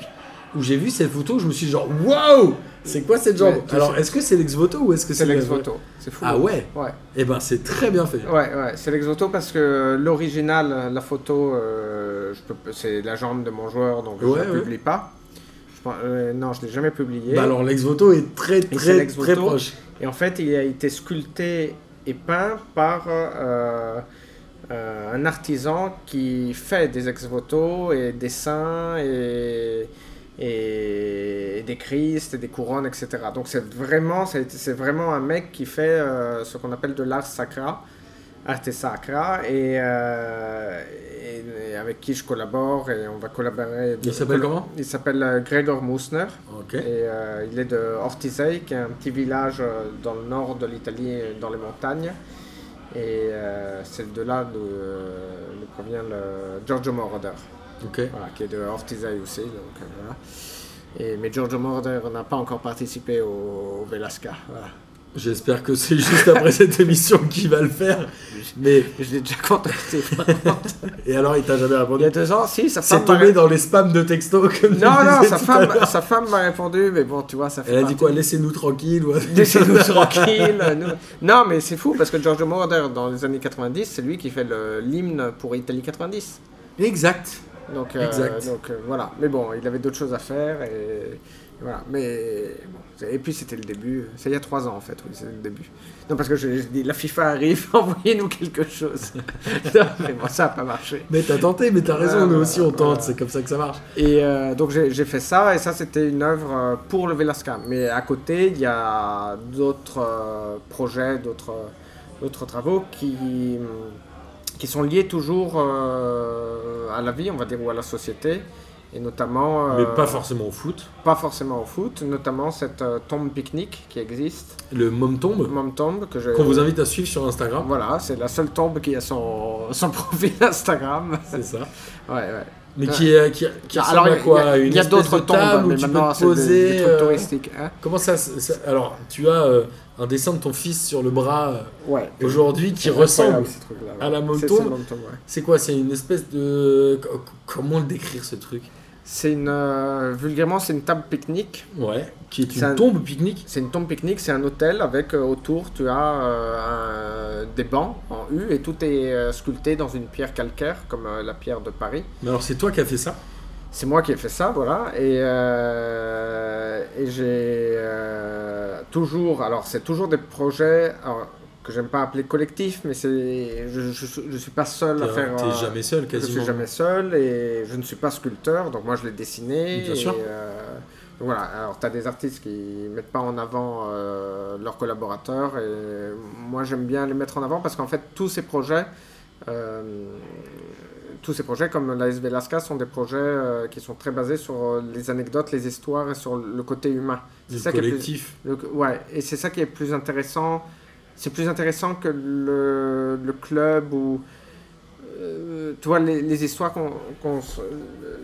où j'ai vu cette photo, je me suis dit genre waouh, c'est quoi cette jambe Ouais, Alors est-ce que c'est l'ex-voto ou est-ce que C'est l'ex-voto. C'est fou. Ah ouais? Ouais, Eh ben c'est très bien fait. ouais, ouais. c'est l'ex-voto parce que l'original, la photo, euh, c'est la jambe de mon joueur, donc je ne ouais. publie pas. Pense- euh, non, je ne l'ai jamais publié. Bah alors l'ex-voto est très très très proche. Et en fait, il a été sculpté et peint par euh, euh, un artisan qui fait des ex-voto et des saints et, et des Christ et des couronnes, etc. Donc c'est vraiment, c'est vraiment un mec qui fait ce qu'on appelle de l'art sacra. Arte Sacra et, euh, et- et avec qui je collabore et on va collaborer. Il s'appelle comment Il s'appelle euh, Gregor Musner et euh, il est de Ortisei, qui est un petit village dans le nord de l'Italie, dans les montagnes. Et euh, c'est de là d'où provient le Giorgio Moroder, voilà, qui est de Ortisei aussi. Donc, voilà. et, mais Giorgio Moroder n'a pas encore participé au, au Velasca. Voilà. J'espère que c'est juste après cette émission qu'il va le faire. Mais Je l'ai déjà contacté. [LAUGHS] et alors il t'a jamais Il répondu y a deux ans, si, sa femme C'est tombé dans les spams de texto comme Non, non, sa femme, sa femme m'a répondu, mais bon, tu vois, ça fait Elle a dit quoi Laissez-nous tranquille. ou- Laissez-nous tranquilles. nous- Non, mais c'est fou parce que Giorgio Moroder, dans les années 90, c'est lui qui fait l'hymne pour Italie 90. Exact. Donc, euh, Exact. donc euh, voilà. Mais bon, il avait d'autres choses à faire et voilà. Mais bon, et puis c'était le début. C'est il y a trois ans en fait. Oui, c'est le début. Non, parce que j'ai j'ai dit la FIFA arrive, [LAUGHS] envoyez-nous quelque chose. [LAUGHS] non, mais bon, ça n'a pas marché. Mais t'as tenté, mais t'as raison, nous aussi on tente, c'est comme ça que ça marche. Et euh, donc j'ai fait ça, et ça c'était une œuvre euh, pour le Velasca. Mais à côté, il y a d'autres euh, projets, d'autres d'autres travaux qui, qui sont liés toujours à la vie, on va dire, ou à la société. Et notamment... Mais euh, pas forcément au foot. pas forcément au foot, notamment cette euh, tombe pique-nique qui existe, Le mom tombe, Mom Tombe, que je... qu'on vous invite à suivre sur Instagram. Voilà, c'est la seule tombe qui a son, [LAUGHS] son profil Instagram. C'est ça. [LAUGHS] Ouais, ouais. Mais qui, est, qui, qui Ah, ressemble alors, à quoi il y a, Une y a d'autres tombes, où mais tu peux te c'est des, poser. des trucs euh, touristiques. hein. Comment ça, ça- Alors, tu as euh, un dessin de ton fils sur le bras euh, Ouais. aujourd'hui qui ressemble. à la Mom Tombe. c'est ouais. Quoi? C'est une espèce de. co- Comment le décrire ce truc? C'est une. euh, vulgairement, c'est une table pique-nique. Ouais. Qui est C'est une un- tombe pique-nique C'est une tombe pique-nique, c'est un hôtel avec euh, autour, tu as euh, un- des bancs en U et tout est euh, sculpté dans une pierre calcaire, comme euh, la pierre de Paris. Mais alors, c'est toi qui as fait ça? C'est moi qui ai fait ça, voilà. Et, euh, et j'ai euh, toujours, alors c'est toujours des projets alors, que j'aime pas appeler collectifs, mais c'est, je, je, je suis pas seul à faire. t'es euh, jamais seul, je quasiment. suis jamais seul et je ne suis pas sculpteur, donc moi je l'ai dessiné. Bien et, sûr. euh, donc voilà, alors tu as des artistes qui mettent pas en avant euh, leurs collaborateurs et moi j'aime bien les mettre en avant parce qu'en fait tous ces projets, euh, tous ces projets comme l'AS Velasca sont des projets qui sont très basés sur les anecdotes, les histoires et sur le côté humain. Le ça qui est plus- collectif. le- ouais, et c'est ça qui est plus intéressant. C'est plus intéressant que le, le club ou. euh, tu vois, les, les histoires qu'on.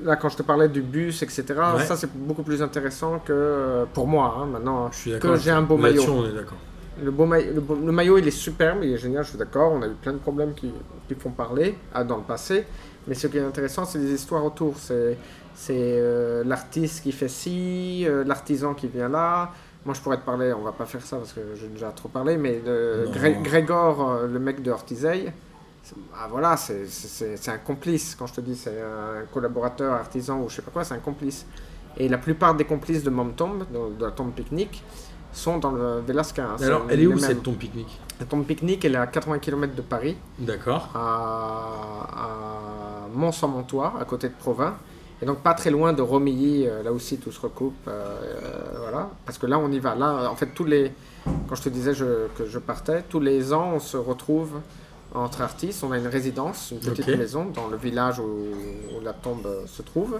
là, quand je te parlais du bus, etc., Ouais. ça c'est beaucoup plus intéressant que. euh, pour moi, hein, maintenant. Je suis Que j'ai un beau maillot. on est d'accord. Le, beau maillot, le, beau- le maillot, il est superbe, il est génial, je suis d'accord. On a eu plein de problèmes qui, qui font parler ah, dans le passé. Mais ce qui est intéressant, c'est les histoires autour. C'est c'est euh, l'artiste qui fait ci, euh, l'artisan qui vient là. Moi, je pourrais te parler, on va pas faire ça parce que j'ai déjà trop parlé, mais de. Gré- Grégor, euh, le mec de c'est- ah, voilà, c'est- un complice. Quand je te dis c'est un collaborateur, artisan ou je sais pas quoi, c'est un complice. Et la plupart des complices de Mom Tombe, de, de la tombe pique-nique, sont dans le Velasca. hein. Alors, elle est où cette tombe pique-nique La tombe pique-nique, elle est à 80 km de Paris, D'accord. à, à Mont-Saint-Montois, à côté de Provins. Et donc pas très loin de Romilly, euh, là aussi tout se recoupe. euh, euh, voilà. Parce que là, on y va. Là, en fait, tous les. Quand je te disais je- que je partais, tous les ans, on se retrouve entre artistes. On a une résidence, une petite maison dans le village où, où la tombe se trouve.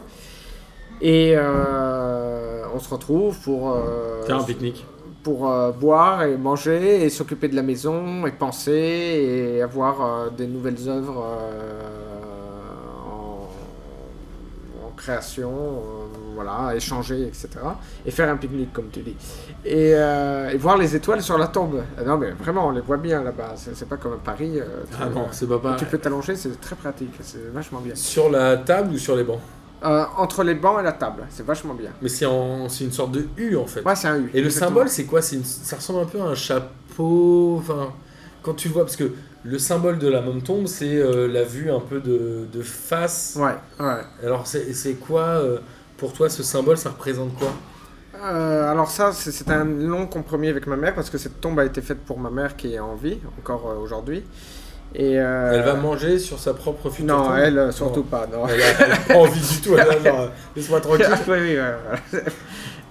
Et euh, on se retrouve pour. euh, Faire un pique-nique. pour euh, boire et manger et s'occuper de la maison et penser et avoir des nouvelles œuvres création, euh, voilà, échanger, etc. Et faire un pique-nique, comme tu dis. Et, euh, et voir les étoiles sur la tombe. Ah Non, mais vraiment, on les voit bien là-bas. C'est pas comme à Paris. euh, Ah non, c'est pas pareil. tu peux t'allonger, c'est très pratique. C'est vachement bien. Sur la table ou sur les bancs? Euh, entre les bancs et la table, c'est vachement bien. Mais c'est une sorte de U en fait. Ouais, c'est un U. Et le symbole, c'est quoi? C'est une- Ça ressemble un peu à un chapeau. Enfin, quand tu vois, parce que le symbole de la Mom Tombe, c'est euh, la vue un peu de, de face. Ouais, ouais. Alors, c'est quoi euh, pour toi ce symbole Ça représente quoi? Euh, alors ça, c'est un long compromis avec ma mère parce que cette tombe a été faite pour ma mère qui est en vie encore aujourd'hui. Et euh, Elle va manger sur sa propre future Non, tombe? elle surtout Non. pas. Non. Elle a elle a pas envie du tout. Laisse-moi [LAUGHS] tranquille. oui, oui, ouais, ouais. [LAUGHS]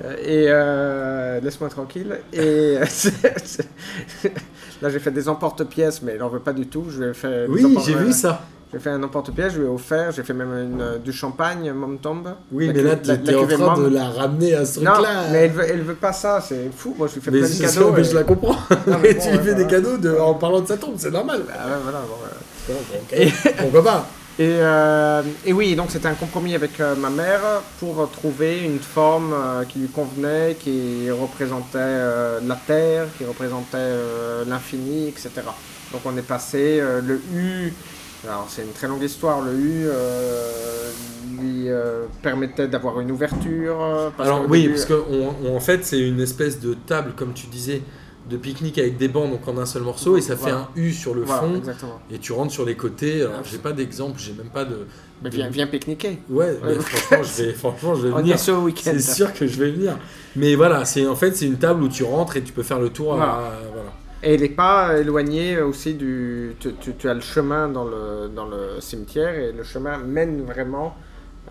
Euh, Et euh, laisse-moi tranquille. Et [LAUGHS] là, j'ai fait des emporte-pièces, mais il n'en veut pas du tout. Je lui ai fait Oui, j'ai vu ça. J'ai fait un emporte-pièce, je lui ai offert. J'ai fait même une, euh, du champagne, Mom Tombe. Oui, mais là, tu es en train de la ramener à ce Non, truc-là. mais elle veut, elle veut pas ça, c'est fou. Moi, je lui fais Mais plein de cadeaux. ça, mais et- je la comprends. Non, mais [LAUGHS] tu lui ouais, fais des cadeaux de- en parlant de sa tombe, c'est normal. Ah ouais, voilà, bon, ouais. Pourquoi pas? Et, euh, et oui, donc c'était un compromis avec euh, ma mère pour trouver une forme euh, qui lui convenait, qui représentait euh, la Terre, qui représentait l'infini, etc. Donc on est passé le U. Alors c'est une très longue histoire. Le U euh, lui permettait d'avoir une ouverture. parce Alors qu'au oui, début- parce qu'en en fait, c'est une espèce de table, comme tu disais, de pique-nique avec des bancs, donc en un seul morceau, et ça fait un U sur le Voilà, fond, exactement. et tu rentres sur les côtés. Alors j'ai pas d'exemple, j'ai même pas de... Mais de- viens, viens pique-niquer. Ouais, mais franchement, je vais, franchement, je vais [LAUGHS] On venir. C'est sûr que je vais venir. Mais voilà, c'est en fait c'est une table où tu rentres et tu peux faire le tour. à- Voilà. voilà. Et il n'est pas éloigné aussi du. Tu, tu- tu as le chemin dans le, dans le cimetière et le chemin mène vraiment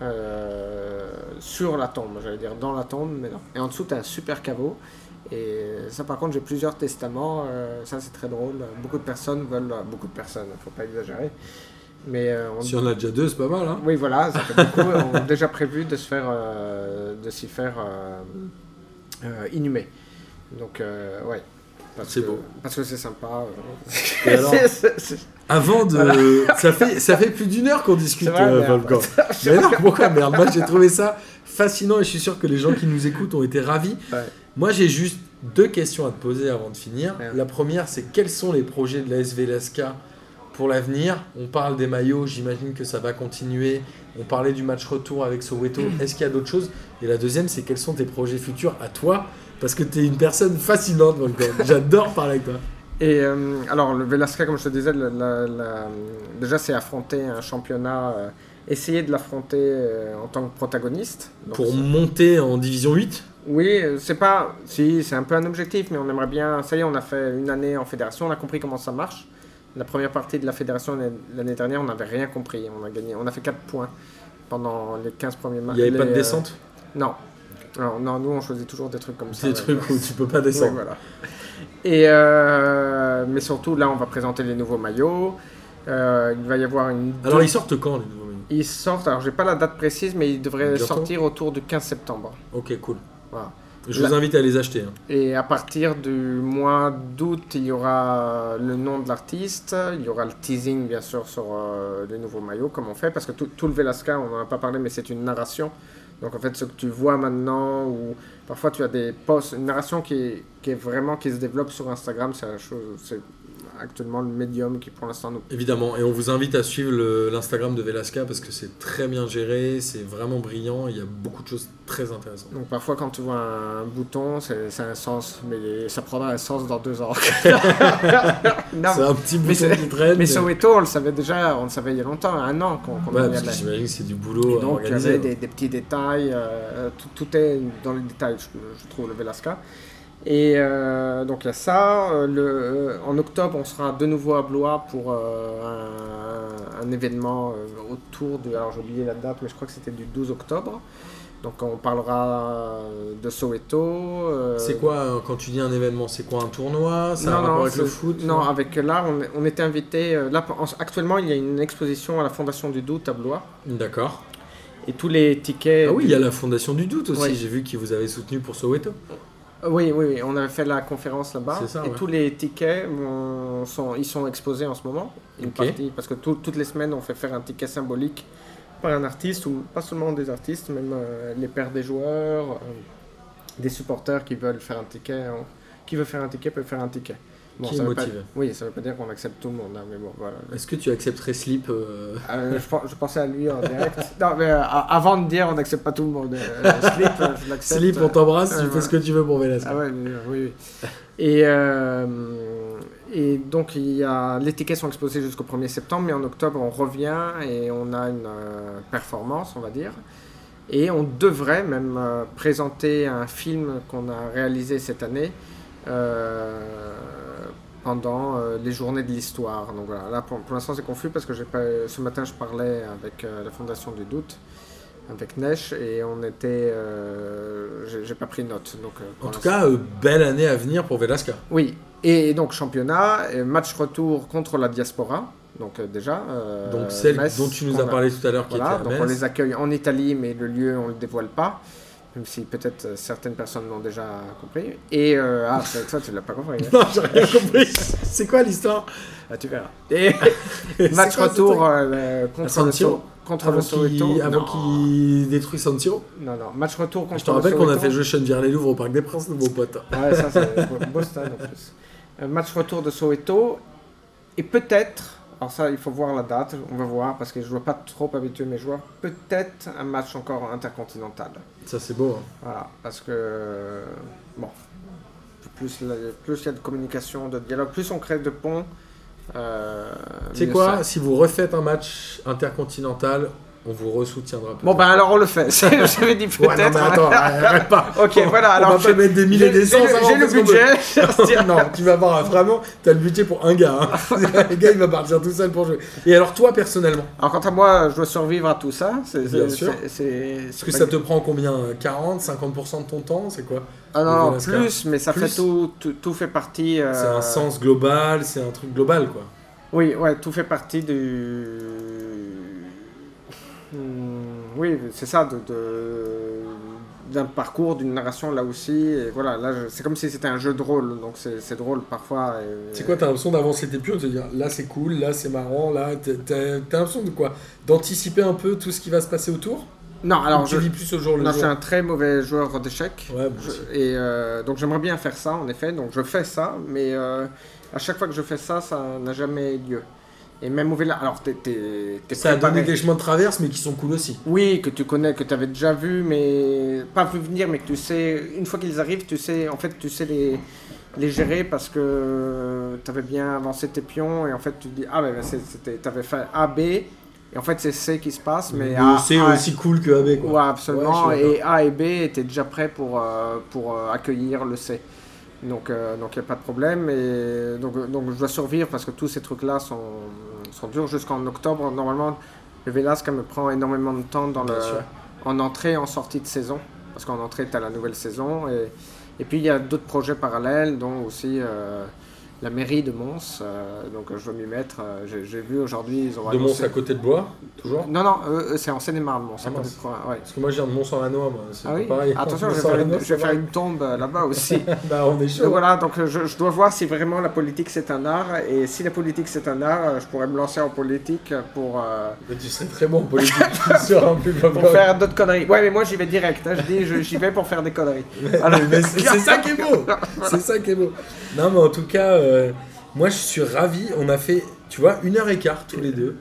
euh, sur la tombe, j'allais dire dans la tombe, mais non. Et en dessous, tu as un super caveau. Et ça, par contre, j'ai plusieurs testaments. euh, ça, c'est très drôle. Beaucoup de personnes veulent. Beaucoup de personnes, faut pas exagérer. Mais euh, on- Si on a déjà deux, c'est pas mal. Hein oui, voilà, ça fait beaucoup. [LAUGHS] on a déjà prévu de se faire, euh, de s'y faire euh, euh, inhumer. Donc, euh, ouais. C'est beau. Parce que c'est sympa. euh. [LAUGHS] Avant de. [LAUGHS] Ça, fait, ça fait plus d'une heure qu'on discute, vrai, euh. Wolfgang. Mais non, pourquoi merde Moi j'ai trouvé ça fascinant et je suis sûr que les gens qui nous écoutent ont été ravis. Ouais. Moi j'ai juste deux questions à te poser avant de finir. Ouais. La première, c'est quels sont les projets de la SV Lasca pour l'avenir? On parle des maillots, j'imagine que ça va continuer. On parlait du match retour avec Soweto. [CLEARS THROAT] Est-ce qu'il y a d'autres choses? Et la deuxième, c'est quels sont tes projets futurs à toi? Parce que tu es une personne fascinante. [LAUGHS] J'adore parler avec toi. Et euh, alors, le Velasca, comme je te disais, la- la- la- déjà, c'est affronter un championnat, euh, essayer de l'affronter euh, en tant que protagoniste. Donc, Pour monter en division 8 Oui, euh, c'est pas. Si, c'est un peu un objectif, mais on aimerait bien. Ça y est, on a fait une année en fédération, on a compris comment ça marche. La première partie de la fédération l'année- dernière, on n'avait rien compris. On a gagné, on a fait 4 points pendant les 15 premiers matchs. Il n'y avait pas de euh, descente? Non. Non, non, nous on choisit toujours des trucs comme ça. Des ouais. trucs où tu peux pas descendre. voilà. Et euh, mais surtout là, on va présenter les nouveaux maillots. Euh, il va y avoir une. Alors ils sortent quand les nouveaux menus Ils sortent. Alors j'ai pas la date précise, mais ils devraient Bientôt? sortir autour du 15 septembre. Ok, cool. Voilà. Je vous invite à les acheter. hein. Et à partir du mois d'août, il y aura le nom de l'artiste, il y aura le teasing bien sûr sur euh, les nouveaux maillots, comme on fait, parce que tout, tout le Velasca, on n'en a pas parlé, mais c'est une narration. Donc en fait, ce que tu vois maintenant, ou parfois tu as des posts, une narration qui est, qui est vraiment qui se développe sur Instagram, c'est la chose, actuellement le médium qui pour l'instant nous. Évidemment. Et on vous invite à suivre l'Instagram de Velasca parce que c'est très bien géré, c'est vraiment brillant, il y a beaucoup de choses très intéressantes. Donc parfois quand tu vois un bouton, c'est un sens, mais ça prendra un sens dans deux ans. [LAUGHS] C'est un petit mais bouton qui traîne. Mais Soweto, on le savait déjà, on le savait il y a longtemps, un an qu'on qu'on Ouais, parce j'imagine que c'est du Et boulot à donc il y avait des, des petits détails, euh, tout, tout est dans les détails, je, je trouve, le Velasca. Et euh, donc il y a ça. euh, Le, euh, en octobre, on sera de nouveau à Blois pour un, un événement autour du. Alors j'ai oublié la date, mais je crois que c'était du 12 octobre. Donc on parlera de Soweto. euh, C'est quoi euh, quand tu dis un événement C'est quoi un tournoi? Ça a un non, rapport non, avec le foot Non, avec là, on, était invité. Là, en- actuellement, il y a une exposition à la Fondation du Doute à Blois. D'accord. Et tous les tickets. Ah oui, il y a la Fondation du Doute aussi. Ouais. J'ai vu qu'ils vous avaient soutenu pour Soweto. Oui, oui, oui, on avait fait la conférence là-bas. Ça, et ouais. tous les tickets sont, ils sont exposés en ce moment. Une Ok. partie, parce que tout- toutes les semaines, on fait faire un ticket symbolique par un artiste, ou pas seulement des artistes, même euh, les pères des joueurs, euh, des supporters qui veulent faire un ticket. hein. Qui veut faire un ticket peut faire un ticket. Bon, Qui ça est veut pas- motivé. Oui, ça veut pas dire qu'on accepte tout le monde, hein, mais bon, voilà. Est-ce que tu accepterais Slip euh, Euh, je, pen- je pensais à lui en direct. [LAUGHS] non, mais euh, avant de dire on n'accepte pas tout le monde. slip, je l'accepte. Slip, on t'embrasse, tu fais ce que tu veux pour Velasca. Ah ouais, oui, oui. oui. Et, et donc, il y a, les tickets sont exposés jusqu'au 1er septembre, mais en octobre, on revient et on a une performance, on va dire. Et on devrait même présenter un film qu'on a réalisé cette année euh, pendant euh, les journées de l'histoire. Donc voilà, là pour, pour l'instant c'est confus parce que j'ai pas, ce matin je parlais avec euh, la Fondation du Doute avec Nesh et on était. euh, j'ai- J'ai pas pris note. Donc, euh, En tout cas, belle année à venir pour Velasca. Oui, et donc championnat, et match retour contre la diaspora. Donc déjà. Donc celle Metz, dont tu nous as parlé tout à l'heure qui Voilà, était donc on les accueille en Italie, mais le lieu on le dévoile pas. Même si peut-être euh, certaines personnes l'ont déjà compris. Et euh, ah, c'est- ça tu l'as pas compris. hein. [LAUGHS] Non, j'ai rien compris. C'est quoi l'histoire? Ah, tu verras. [LAUGHS] Et match quoi, retour truc? euh, contre le So- contre Avant le avant qu'il détruise San Siro non, non, match retour contre Je te le rappelle qu'on a fait jouer Chenevière-les-Louvres au Parc des Princes, mon pote. Ouais, ça c'est Boston en plus. Match retour de Soweto. Et peut-être, alors ça il faut voir la date, on va voir parce que je ne dois pas trop habituer mes joueurs. Peut-être un match encore intercontinental. Ça, c'est beau. hein. Voilà, parce que bon, plus il y a de communication, de dialogue, plus on crée de ponts. Euh, mieux quoi c'est. Si vous refaites un match intercontinental, on vous ressoutiendra. Bon ben alors on le fait. [LAUGHS] J'avais dit Ouais, non, peut-être. mais attends, arrête pas. [LAUGHS] ok, voilà. On Alors va pas mettre des milliers j'ai des cents. j'ai le, on veut. [LAUGHS] budget. non, tu vas voir, vraiment, t'as le budget pour un gars. hein. le gars, il va partir tout seul pour jouer. Et alors, toi, personnellement, Alors quant à moi, je dois survivre à tout ça. C'est, Bien sûr. est-ce que ça te prend combien 40, 50% de ton temps C'est quoi? Ah non, non, plus, mais ça Plus? fait tout, tout, tout fait partie. euh, C'est un sens global, c'est un truc global, quoi. Oui, ouais, tout fait partie du. Hmm, oui, c'est ça, de, d'un parcours, d'une narration là aussi. Et voilà, là, je- c'est comme si c'était un jeu de rôle, donc c'est, drôle parfois. et- C'est quoi, t'as l'impression d'avancer tes pions, de te dire là c'est cool, là c'est marrant, là t'as l'impression de quoi? D'anticiper un peu tout ce qui va se passer autour? Non, alors Ou je, vis plus au jour le non, je jour? suis un très mauvais joueur d'échecs. Ouais, Je- et euh, donc j'aimerais bien faire ça en effet, donc je fais ça, mais euh, à chaque fois que je fais ça, ça n'a jamais lieu. Et même au vélo, alors t'es, t'es, t'es Ça a préparé. donné des chemins de traverse, mais qui sont cool aussi. Oui, que tu connais, que tu avais déjà vu, mais pas vu venir, mais que tu sais, une fois qu'ils arrivent, tu sais, en fait, tu sais les, les gérer parce que tu avais bien avancé tes pions et en fait, tu dis, ah, ben, tu avais fait A, B, et en fait, c'est C qui se passe, mais Mais A, c'est A- aussi cool que AB, quoi. Ouais, absolument. Ouais, et A et B étaient déjà prêts pour, euh, pour euh, accueillir le C. Donc, euh, donc il n'y a pas de problème. Et donc, euh, donc, je dois survivre parce que tous ces trucs-là sont, sont durs jusqu'en octobre. Normalement, le Velasca me prend énormément de temps dans le, en entrée et en sortie de saison. Parce qu'en entrée, tu as la nouvelle saison. Et, et puis, il y a d'autres projets parallèles, dont aussi euh, la mairie de Mons. euh, donc, je dois m'y mettre. Euh, J'ai j'ai vu aujourd'hui, ils ont De Mons annoncé- à côté de Bois, toujours? Non, non, euh, c'est en Seine-et-Marne, Mons. à Ah, côté de ouais. Parce que moi je viens de Mons-en-Lanois, moi. C'est Ah oui pareil. Attention, [LAUGHS] je vais faire une, je vais faire tombe euh, là-bas [LAUGHS] aussi. Bah, on est Donc chaud. voilà, donc je, je dois voir si vraiment la politique c'est un art. Et si la politique c'est un art, je pourrais me lancer en politique pour, euh, Mais tu serais très bon en politique sur [LAUGHS] un plus pour faire d'autres conneries. Ouais, mais moi j'y vais direct. hein, je dis, je- j'y vais pour faire des conneries. Voilà. Mais c'est c'est ça qui est beau. C'est ça qui est beau. Non, mais en tout cas, euh, moi je suis ravi. On a fait, tu vois, une heure et quart tous les deux.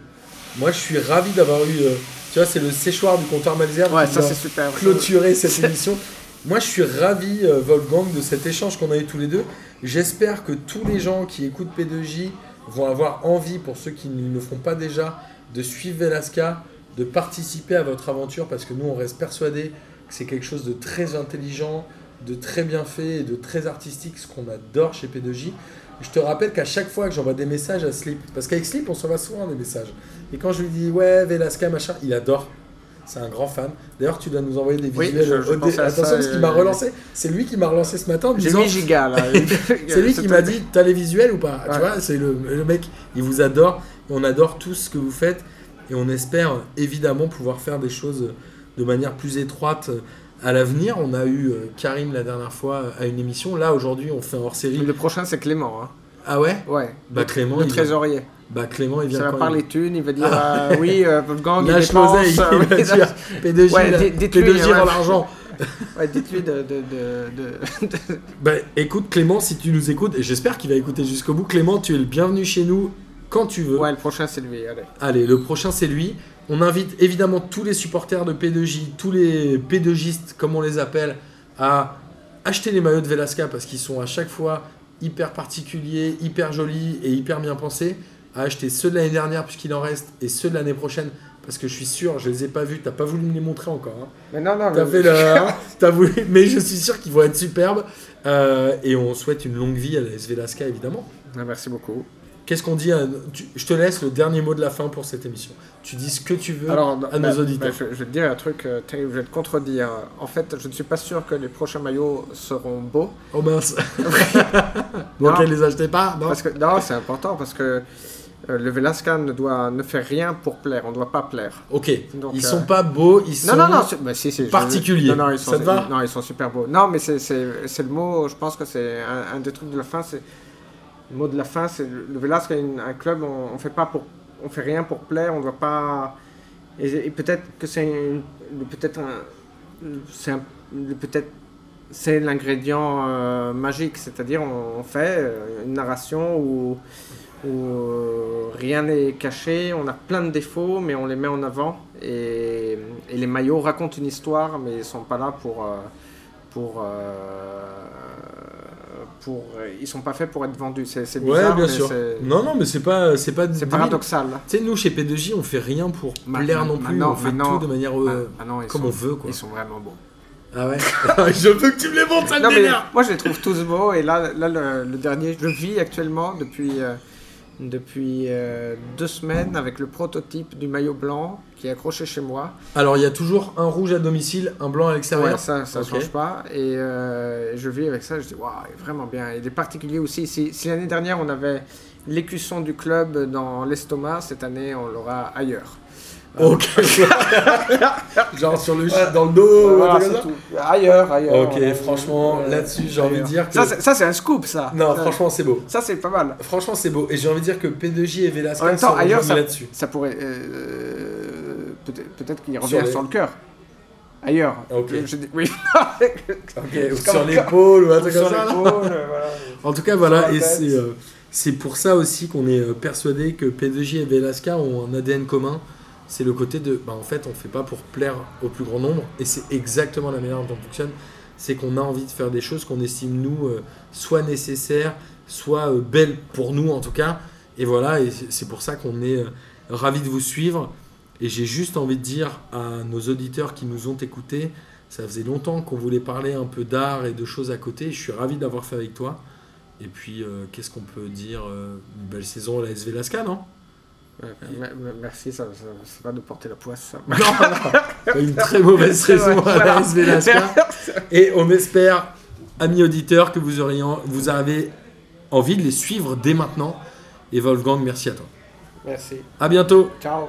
Moi je suis ravi d'avoir eu. euh, tu vois, c'est le séchoir du comptoir Malzerbe Ouais, qui ça doit c'est super. clôturer cette [LAUGHS] émission. Moi je suis ravi, euh, Wolfgang, de cet échange qu'on a eu tous les deux. J'espère que tous les gens qui écoutent P2J vont avoir envie, pour ceux qui ne le font pas déjà, de suivre Velasca, de participer à votre aventure parce que nous on reste persuadés que c'est quelque chose de très intelligent, de très bien fait et de très artistique, ce qu'on adore chez P2J. Je te rappelle qu'à chaque fois que j'envoie des messages à Slip, parce qu'avec Slip on s'envoie souvent des messages, et quand je lui dis ouais Velasca machin, il adore. C'est un grand fan. D'ailleurs, tu dois nous envoyer des Oui, visuels. je- je à Attention, ça, parce qu'il euh, m'a relancé. C'est lui qui m'a relancé ce matin. J'ai disant, 8 gigas là. [LAUGHS] c'est lui qui m'a dit T'as les visuels ou pas? Tu vois, c'est le, le mec, il vous adore. On adore tout ce que vous faites. Et on espère évidemment pouvoir faire des choses de manière plus étroite à l'avenir. On a eu euh, Karim la dernière fois à une émission. Là, aujourd'hui, on fait un hors série. Le prochain c'est Clément. Hein. Ah ouais? Ouais. Bah, Clément, le trésorier. Bah, Clément, il vient Ça va parler thunes, il va dire euh, oui, euh, Wolfgang, il dépense. euh, il va dire P2J, Ouais, là, dis- dites-lui, P2J ouais. rend l'argent. Ouais, dites-lui de, de, de, de- [LAUGHS] de- Bah, écoute Clément, si tu nous écoutes, et j'espère qu'il va écouter jusqu'au bout, Clément, tu es le bienvenu chez nous quand tu veux. Ouais, le prochain c'est lui. Allez. Allez, le prochain c'est lui. On invite évidemment tous les supporters de P2J, tous les P2Gistes, comme on les appelle, à acheter les maillots de Velasca parce qu'ils sont à chaque fois hyper particuliers, hyper jolis et hyper bien pensés. À acheter ceux de l'année dernière puisqu'il en reste et ceux de l'année prochaine parce que je suis sûr, je les ai pas vus, t'as pas voulu me les montrer encore. hein. Mais non, non, T'as mais- fait [LAUGHS] hein, t'as voulu, mais je suis sûr qu'ils vont être superbes. Euh, et on souhaite une longue vie à la S Velasca évidemment. Ah, Merci beaucoup. Qu'est-ce qu'on dit à... tu- Je te laisse le dernier mot de la fin pour cette émission. Tu dis ce que tu veux Alors, à nos bah, auditeurs. bah, je, je vais te dire un truc euh, terrible, je vais te contredire. En fait, je ne suis pas sûr que les prochains maillots seront beaux. Oh mince. [LAUGHS] [LAUGHS] Donc elle les achetait pas Non Parce que, non, c'est important parce que euh, le Velasca ne, doit, ne fait rien pour plaire. On ne doit pas plaire. Ok. Donc, ils euh, sont pas beaux, ils sont... Non, non, non, bah, si, particuliers. Non, non, ils sont, Ça te va Non, ils sont super beaux. Non, mais c'est le mot, je pense que c'est un, un des trucs de la fin. c'est Le mot de la fin, c'est le Velasca est un club, on, on fait pas on fait rien pour plaire, on ne doit pas. Et, peut-être que c'est peut-être c'est peut-être c'est l'ingrédient euh, magique, c'est-à-dire on, fait euh, une narration où, où euh, rien n'est caché, on a plein de défauts, mais on les met en avant. Et, et les maillots racontent une histoire, mais ils sont pas là pour. pour, pour ils sont pas faits pour être vendus. C'est c'est Ouais, bizarre, bien mais sûr. Non, non, mais c'est pas, c'est pas c'est paradoxal. Tu sais, nous, chez P2J, on fait rien pour Ma- plaire non plus. maintenant- on fait maintenant- tout de manière euh, comme sont, on veut, quoi. Ils sont vraiment beaux. Ah ouais? [LAUGHS] Je veux que tu me les montres, ça me mais moi je les trouve tous beaux et là, là le, le dernier, je vis actuellement depuis, euh, depuis euh, deux semaines avec le prototype du maillot blanc qui est accroché chez moi. Alors, il y a toujours un rouge à domicile, un blanc à l'extérieur. Ouais, ça ça Ok. change pas et euh, je vis avec ça. Je dis waouh, il est vraiment bien. Il est particulier aussi. Si, si l'année dernière on avait l'écusson du club dans l'estomac, cette année on l'aura ailleurs. Ok. [LAUGHS] Genre sur le chi- dans le dos, Voilà, c'est tout. Ailleurs, ailleurs. Ok, Euh, franchement, euh, là-dessus, j'ai envie de dire que. Ça, c'est- ça, c'est un scoop, ça. non, Ça- franchement, c'est beau. Ça, c'est pas mal. Franchement, c'est beau. Et j'ai envie de dire que P2J et Velasquez En sont ailleurs, ça- là-dessus. Ça pourrait. euh, peut-être peut-être qu'il Sur revient les- sur le cœur. Ailleurs. Ok. Je dis- oui. [LAUGHS] Ok, ou Comme- sur l'épaule ou un truc Sur comme ça. [LAUGHS] euh, voilà. En tout cas, voilà, Sur et c'est euh, c'est pour ça aussi qu'on est euh, persuadé que P2J et Velasca ont un ADN commun. C'est le côté de, bah, en fait, on fait pas pour plaire au plus grand nombre, et c'est exactement la manière dont on fonctionne. C'est qu'on a envie de faire des choses qu'on estime nous euh, soit nécessaires, soit euh, belles pour nous en tout cas. Et voilà, et c'est- pour ça qu'on est euh, ravis de vous suivre. Et j'ai juste envie de dire à nos auditeurs qui nous ont écoutés, ça faisait longtemps qu'on voulait parler un peu d'art et de choses à côté. Je suis ravi d'avoir fait avec toi. Et puis, qu'est-ce qu'on peut dire Une belle saison à la SV Lasca, non Ouais, Merci, ça, pas de porter la poisse. Ça. Non, non. Une très mauvaise saison à la Voilà. [LAUGHS] Et on espère, amis auditeurs, que vous, auriez, vous avez envie de les suivre dès maintenant. Et Wolfgang, merci à toi. Merci. À bientôt Ciao.